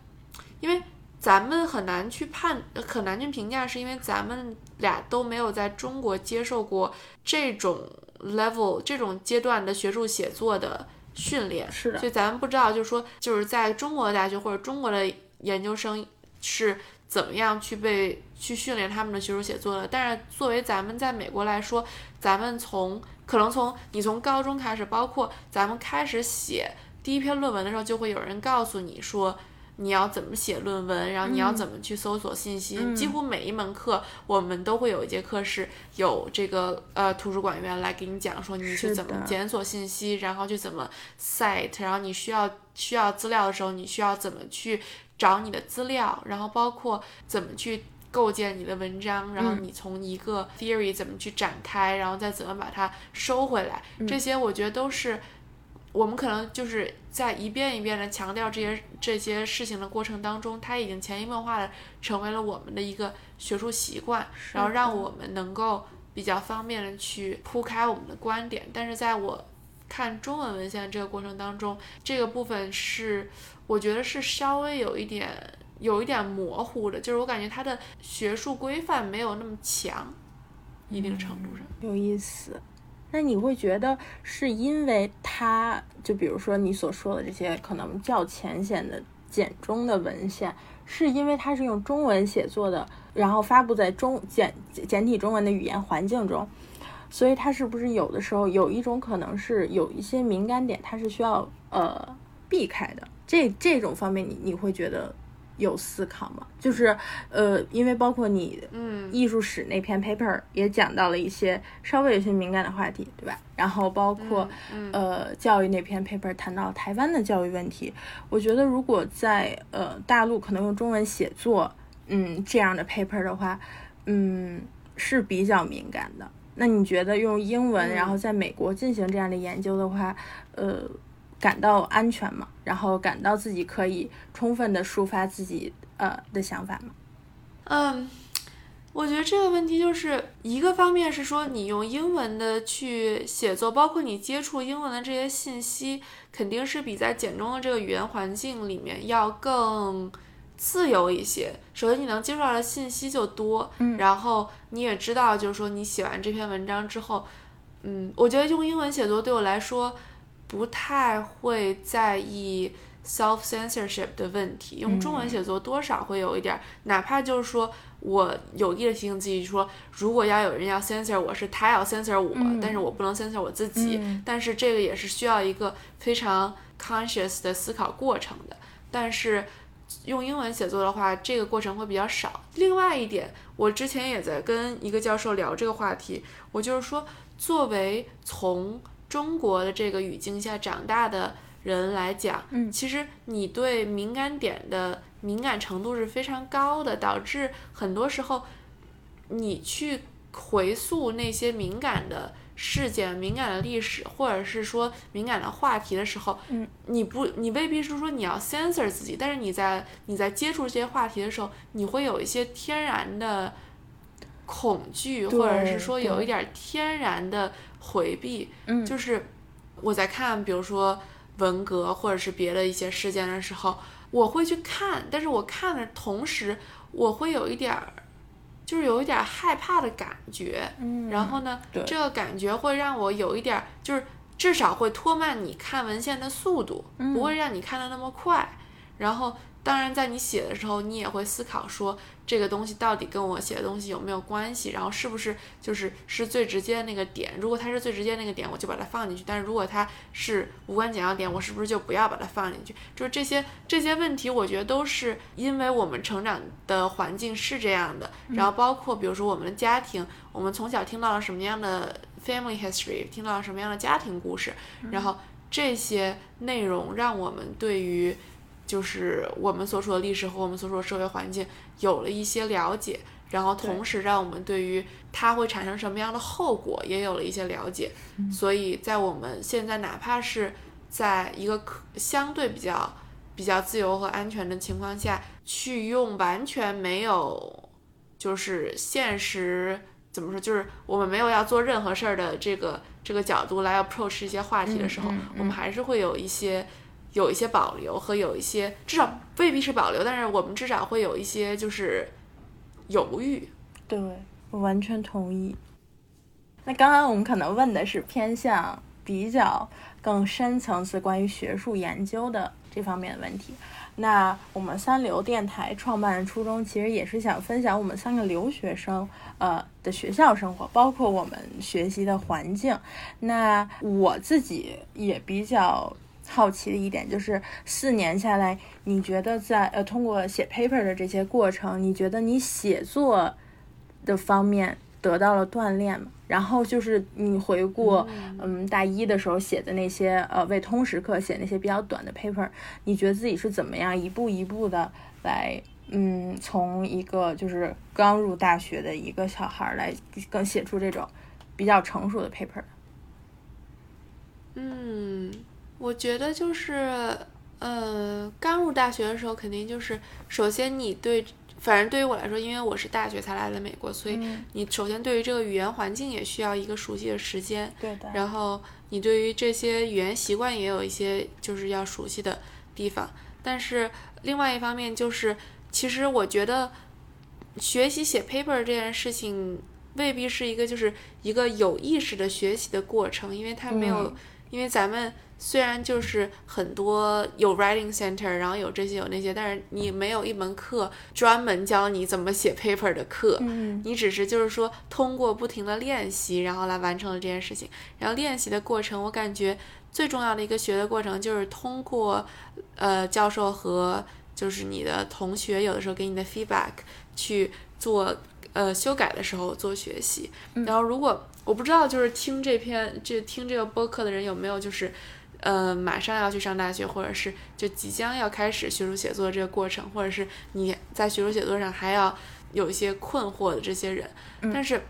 因为咱们很难去判，很难去评价，是因为咱们俩都没有在中国接受过这种 level 这种阶段的学术写作的训练，是的，所以咱们不知道，就是说，就是在中国的大学或者中国的研究生是怎么样去被去训练他们的学术写作的。但是作为咱们在美国来说，咱们从可能从你从高中开始，包括咱们开始写第一篇论文的时候，就会有人告诉你说。你要怎么写论文，然后你要怎么去搜索信息？几乎每一门课，我们都会有一节课是有这个呃图书馆员来给你讲，说你去怎么检索信息，然后去怎么 cite，然后你需要需要资料的时候，你需要怎么去找你的资料，然后包括怎么去构建你的文章，然后你从一个 theory 怎么去展开，然后再怎么把它收回来，这些我觉得都是。我们可能就是在一遍一遍的强调这些这些事情的过程当中，它已经潜移默化的成为了我们的一个学术习惯，然后让我们能够比较方便的去铺开我们的观点。但是在我看中文文献这个过程当中，这个部分是我觉得是稍微有一点有一点模糊的，就是我感觉它的学术规范没有那么强，一定程度上有意思。那你会觉得是因为它，就比如说你所说的这些可能较浅显的简中的文献，是因为它是用中文写作的，然后发布在中简简体中文的语言环境中，所以它是不是有的时候有一种可能是有一些敏感点，它是需要呃避开的？这这种方面，你你会觉得？有思考吗？就是，呃，因为包括你，嗯，艺术史那篇 paper 也讲到了一些稍微有些敏感的话题，对吧？然后包括，呃，教育那篇 paper 谈到台湾的教育问题。我觉得如果在呃大陆可能用中文写作，嗯，这样的 paper 的话，嗯，是比较敏感的。那你觉得用英文，然后在美国进行这样的研究的话，呃？感到安全吗？然后感到自己可以充分的抒发自己呃的想法吗？嗯，我觉得这个问题就是一个方面是说你用英文的去写作，包括你接触英文的这些信息，肯定是比在简中的这个语言环境里面要更自由一些。首先你能接触到的信息就多，嗯，然后你也知道，就是说你写完这篇文章之后，嗯，我觉得用英文写作对我来说。不太会在意 self censorship 的问题，用中文写作多少会有一点，哪怕就是说我有意的提醒自己说，如果要有人要 censor 我是他要 censor 我，但是我不能 censor 我自己，但是这个也是需要一个非常 conscious 的思考过程的。但是用英文写作的话，这个过程会比较少。另外一点，我之前也在跟一个教授聊这个话题，我就是说，作为从中国的这个语境下长大的人来讲，嗯，其实你对敏感点的敏感程度是非常高的，导致很多时候你去回溯那些敏感的事件、敏感的历史，或者是说敏感的话题的时候，嗯，你不，你未必是说你要 censor 自己，但是你在你在接触这些话题的时候，你会有一些天然的恐惧，或者是说有一点天然的回避。嗯就是我在看，比如说文革或者是别的一些事件的时候，我会去看，但是我看的同时，我会有一点儿，就是有一点儿害怕的感觉。嗯然后呢，这个感觉会让我有一点儿，就是至少会拖慢你看文献的速度，嗯不会让你看的那么快。然后，当然在你写的时候，你也会思考说这个东西到底跟我写的东西有没有关系，然后是不是就是是最直接的那个点。如果它是最直接那个点，我就把它放进去；但是如果它是无关紧要点，我是不是就不要把它放进去？就是这些这些问题，我觉得都是因为我们成长的环境是这样的，然后包括比如说我们的家庭，我们从小听到了什么样的 family history，听到了什么样的家庭故事，然后这些内容让我们对于就是我们所处的历史和我们所处的社会环境有了一些了解，然后同时让我们对于它会产生什么样的后果也有了一些了解。所以在我们现在哪怕是在一个可相对比较比较自由和安全的情况下，去用完全没有就是现实怎么说，就是我们没有要做任何事儿的这个这个角度来 approach 一些话题的时候，嗯嗯嗯我们还是会有一些有一些保留和有一些至少未必是保留，但是我们至少会有一些就是犹豫。对，我完全同意。那刚刚我们可能问的是偏向比较更深层次关于学术研究的这方面的问题。那我们三流电台创办的初衷，其实也是想分享我们三个留学生呃的学校生活，包括我们学习的环境。那我自己也比较好奇的一点就是，四年下来，你觉得在呃通过写 paper 的这些过程，你觉得你写作的方面得到了锻炼吗？然后就是你回顾，嗯，大一的时候写的那些呃为通识课写那些比较短的 paper，你觉得自己是怎么样一步一步的来，嗯，从一个就是刚入大学的一个小孩儿来更写出这种比较成熟的 paper？嗯，我觉得就是，呃，刚入大学的时候，肯定就是首先你对，反正对于我来说，因为我是大学才来的美国，所以嗯你首先对于这个语言环境也需要一个熟悉的时间。对的，然后你对于这些语言习惯也有一些就是要熟悉的地方，但是另外一方面就是，其实我觉得学习写 paper 这件事情未必是一个就是一个有意识的学习的过程，因为它没有，嗯因为咱们。虽然就是很多有 writing center，然后有这些有那些，但是你没有一门课专门教你怎么写 paper 的课，嗯你只是就是说通过不停的练习，然后来完成了这件事情。然后练习的过程，我感觉最重要的一个学的过程就是通过呃教授和就是你的同学有的时候给你的 feedback 去做呃修改的时候做学习。嗯然后如果我不知道就是听这篇这听这个播客的人有没有就是。呃，马上要去上大学，或者是就即将要开始学术写作这个过程，或者是你在学术写作上还要有一些困惑的这些人，嗯但是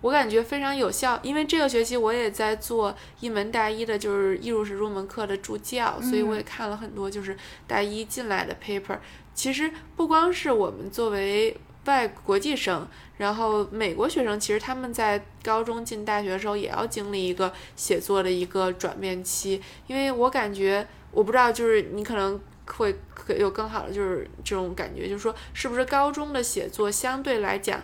我感觉非常有效，因为这个学期我也在做一门大一的，就是艺术史入门课的助教，所以我也看了很多就是大一进来的 paper。其实不光是我们作为外国际生，然后美国学生，其实他们在高中进大学的时候也要经历一个写作的一个转变期，因为我感觉我不知道，就是你可能会有更好的就是这种感觉，就是说是不是高中的写作相对来讲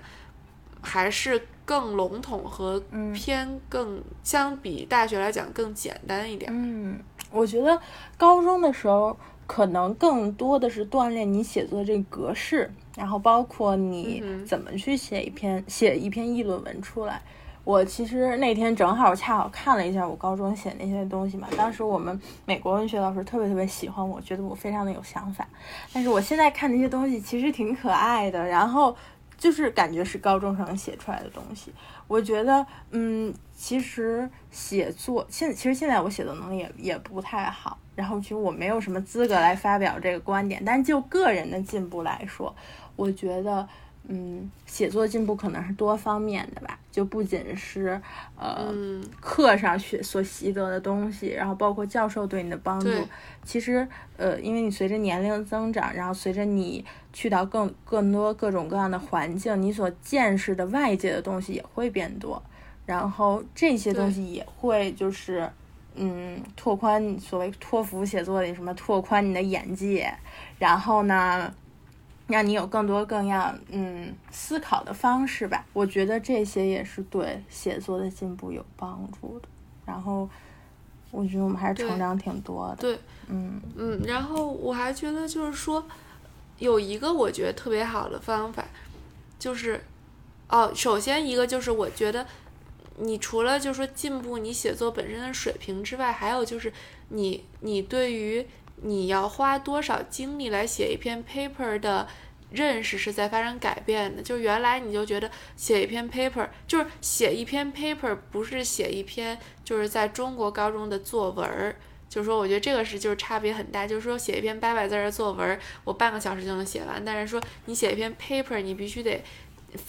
还是更笼统和嗯偏更相比大学来讲更简单一点。嗯，我觉得高中的时候可能更多的是锻炼你写作这个格式，然后包括你怎么去写一篇写一篇议论文出来。我其实那天正好恰好看了一下我高中写那些东西嘛，当时我们美国文学老师特别特别喜欢我，觉得我非常的有想法。但是我现在看那些东西其实挺可爱的，然后就是感觉是高中生写出来的东西。我觉得，嗯，其实写作现其实现在我写作能力也也不太好，然后其实我没有什么资格来发表这个观点，但就个人的进步来说，我觉得，嗯，写作进步可能是多方面的吧，就不仅是呃嗯，课上学所习得的东西，然后包括教授对你的帮助。其实，呃，因为你随着年龄增长，然后随着你去到更更多各种各样的环境，你所见识的外界的东西也会变多，然后这些东西也会就是，嗯，拓宽你所谓托福写作里什么拓宽你的眼界，然后呢，让你有更多更样嗯思考的方式吧。我觉得这些也是对写作的进步有帮助的。然后，我觉得我们还是成长挺多的。对，嗯嗯，然后我还觉得就是说，有一个我觉得特别好的方法，就是，哦，首先一个就是我觉得，你除了就是说进步你写作本身的水平之外，还有就是你你对于你要花多少精力来写一篇 paper 的认识是在发生改变的。就是原来你就觉得写一篇 paper 就是写一篇 paper，不是写一篇就是在中国高中的作文儿。就是说，我觉得这个是就是差别很大。就是说，写一篇八百字的作文，我半个小时就能写完。但是说你写一篇 paper，你必须得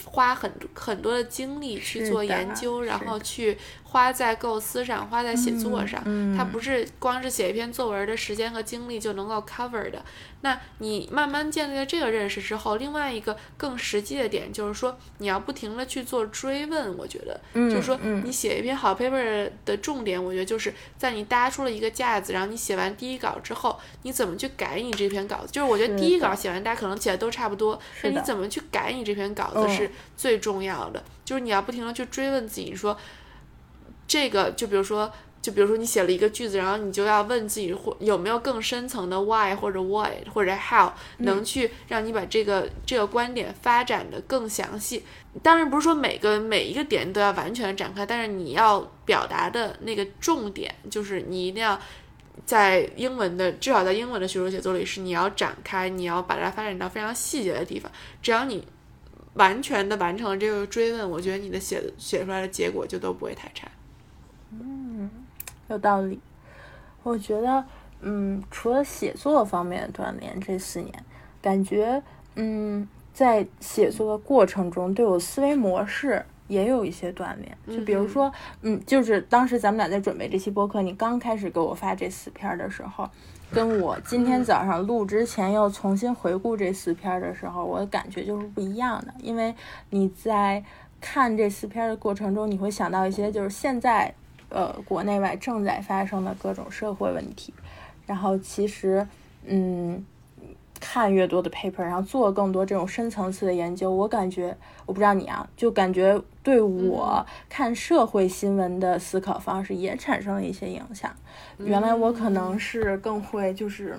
花很很多的精力去做研究，然后去花在构思上，花在写作上。嗯，它不是光是写一篇作文的时间和精力就能够 cover 的。那你慢慢建立了这个认识之后，另外一个更实际的点就是说，你要不停的去做追问。我觉得，嗯就是说嗯你写一篇好 paper 的重点，我觉得就是在你搭出了一个架子，然后你写完第一稿之后，你怎么去改你这篇稿子？就是我觉得第一稿写完，大家可能写的都差不多，那你怎么去改你这篇稿子嗯是最重要的。就是你要不停的去追问自己说，这个就比如说。就比如说你写了一个句子，然后你就要问自己或有没有更深层的 why 或者 what 或者 how 能去让你把这个这个观点发展的更详细。当然不是说每个每一个点都要完全展开，但是你要表达的那个重点就是你一定要在英文的至少在英文的学术写作里是你要展开，你要把它发展到非常细节的地方。只要你完全的完成了这个追问，我觉得你的写写出来的结果就都不会太差。嗯有道理。我觉得，嗯，除了写作方面的锻炼，这四年感觉，嗯，在写作的过程中，对我思维模式也有一些锻炼。就比如说，嗯，就是当时咱们俩在准备这期播客，你刚开始给我发这四篇的时候，跟我今天早上录之前又重新回顾这四篇的时候，我的感觉就是不一样的。因为你在看这四篇的过程中，你会想到一些就是现在。呃，国内外正在发生的各种社会问题，然后其实，嗯，看越多的 paper，然后做更多这种深层次的研究，我感觉，我不知道你啊，就感觉对我看社会新闻的思考方式也产生了一些影响。原来我可能是更会就是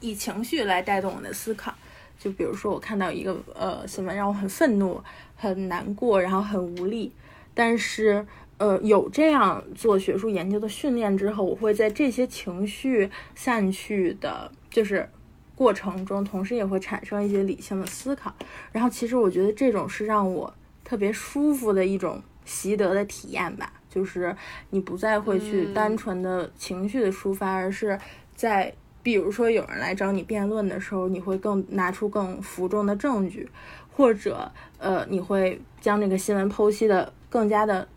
以情绪来带动我的思考，就比如说我看到一个呃新闻让我很愤怒、很难过，然后很无力，但是。呃，有这样做学术研究的训练之后，我会在这些情绪散去的，就是过程中，同时也会产生一些理性的思考。然后，其实我觉得这种是让我特别舒服的一种习得的体验吧，就是你不再会去单纯的情绪的抒发，而是在比如说有人来找你辩论的时候，你会更拿出更服众的证据，或者呃，你会将这个新闻剖析的更加的。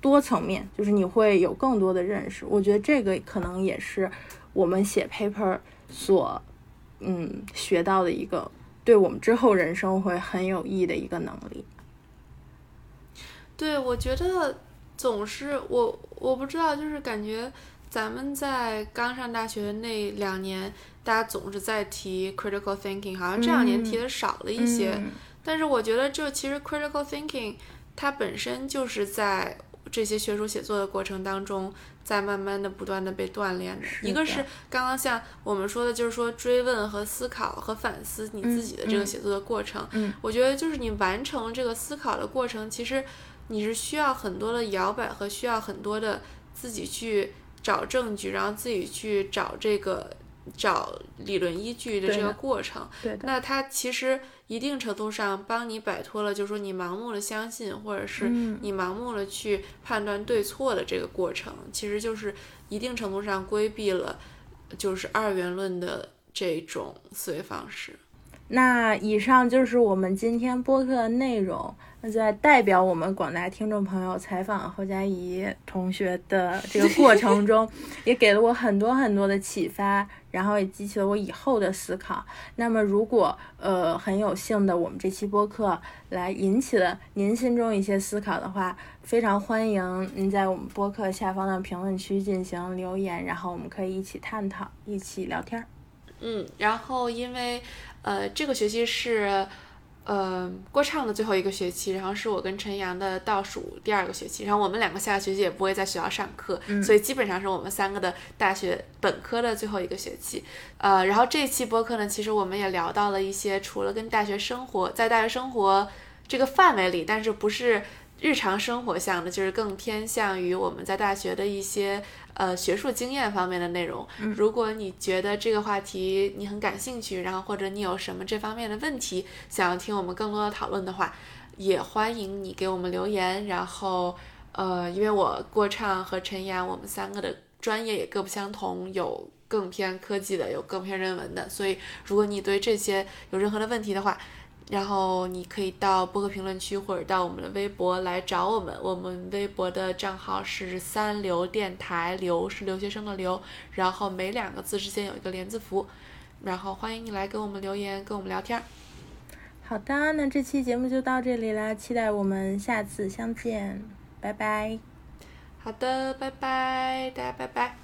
多层面，就是你会有更多的认识。我觉得这个可能也是我们写 paper 所嗯学到的一个对我们之后人生会很有益的一个能力。对，我觉得总是我我不知道，就是感觉咱们在刚上大学的那两年，大家总是在提 critical thinking，好像这两年提的少了一些。嗯、但是我觉得，就其实 critical thinking 它本身就是在这些学术写作的过程当中，在慢慢的、不断的被锻炼的。一个是刚刚像我们说的，就是说追问和思考和反思你自己的这个写作的过程。嗯，我觉得就是你完成这个思考的过程，其实你是需要很多的摇摆和需要很多的自己去找证据，然后自己去找这个找理论依据的这个过程。对的。那它其实。一定程度上帮你摆脱了，就是说你盲目的相信，或者是你盲目的去判断对错的这个过程，嗯、其实就是一定程度上规避了，就是二元论的这种思维方式。那以上就是我们今天播客的内容。那在代表我们广大听众朋友采访侯佳怡同学的这个过程中，也给了我很多很多的启发，然后也激起了我以后的思考。那么，如果呃很有幸的我们这期播客来引起了您心中一些思考的话，非常欢迎您在我们播客下方的评论区进行留言，然后我们可以一起探讨，一起聊天。嗯，然后因为呃这个学期是。呃，郭畅的最后一个学期，然后是我跟陈阳的倒数第二个学期，然后我们两个下个学期也不会在学校上课，所以基本上是我们三个的大学本科的最后一个学期。呃，然后这期播客呢，其实我们也聊到了一些除了跟大学生活，在大学生活这个范围里，但是不是日常生活向的，就是更偏向于我们在大学的一些。呃，学术经验方面的内容，如果你觉得这个话题你很感兴趣，然后或者你有什么这方面的问题想要听我们更多的讨论的话，也欢迎你给我们留言。然后，呃，因为我郭畅和陈阳，我们三个的专业也各不相同，有更偏科技的，有更偏人文的，所以如果你对这些有任何的问题的话，然后你可以到播客评论区或者到我们的微博来找我们，我们微博的账号是三流电台，流是留学生的流，然后每两个字之间有一个连字符，然后欢迎你来给我们留言，跟我们聊天。好的，那这期节目就到这里啦，期待我们下次相见，拜拜。好的，拜拜，大家拜拜。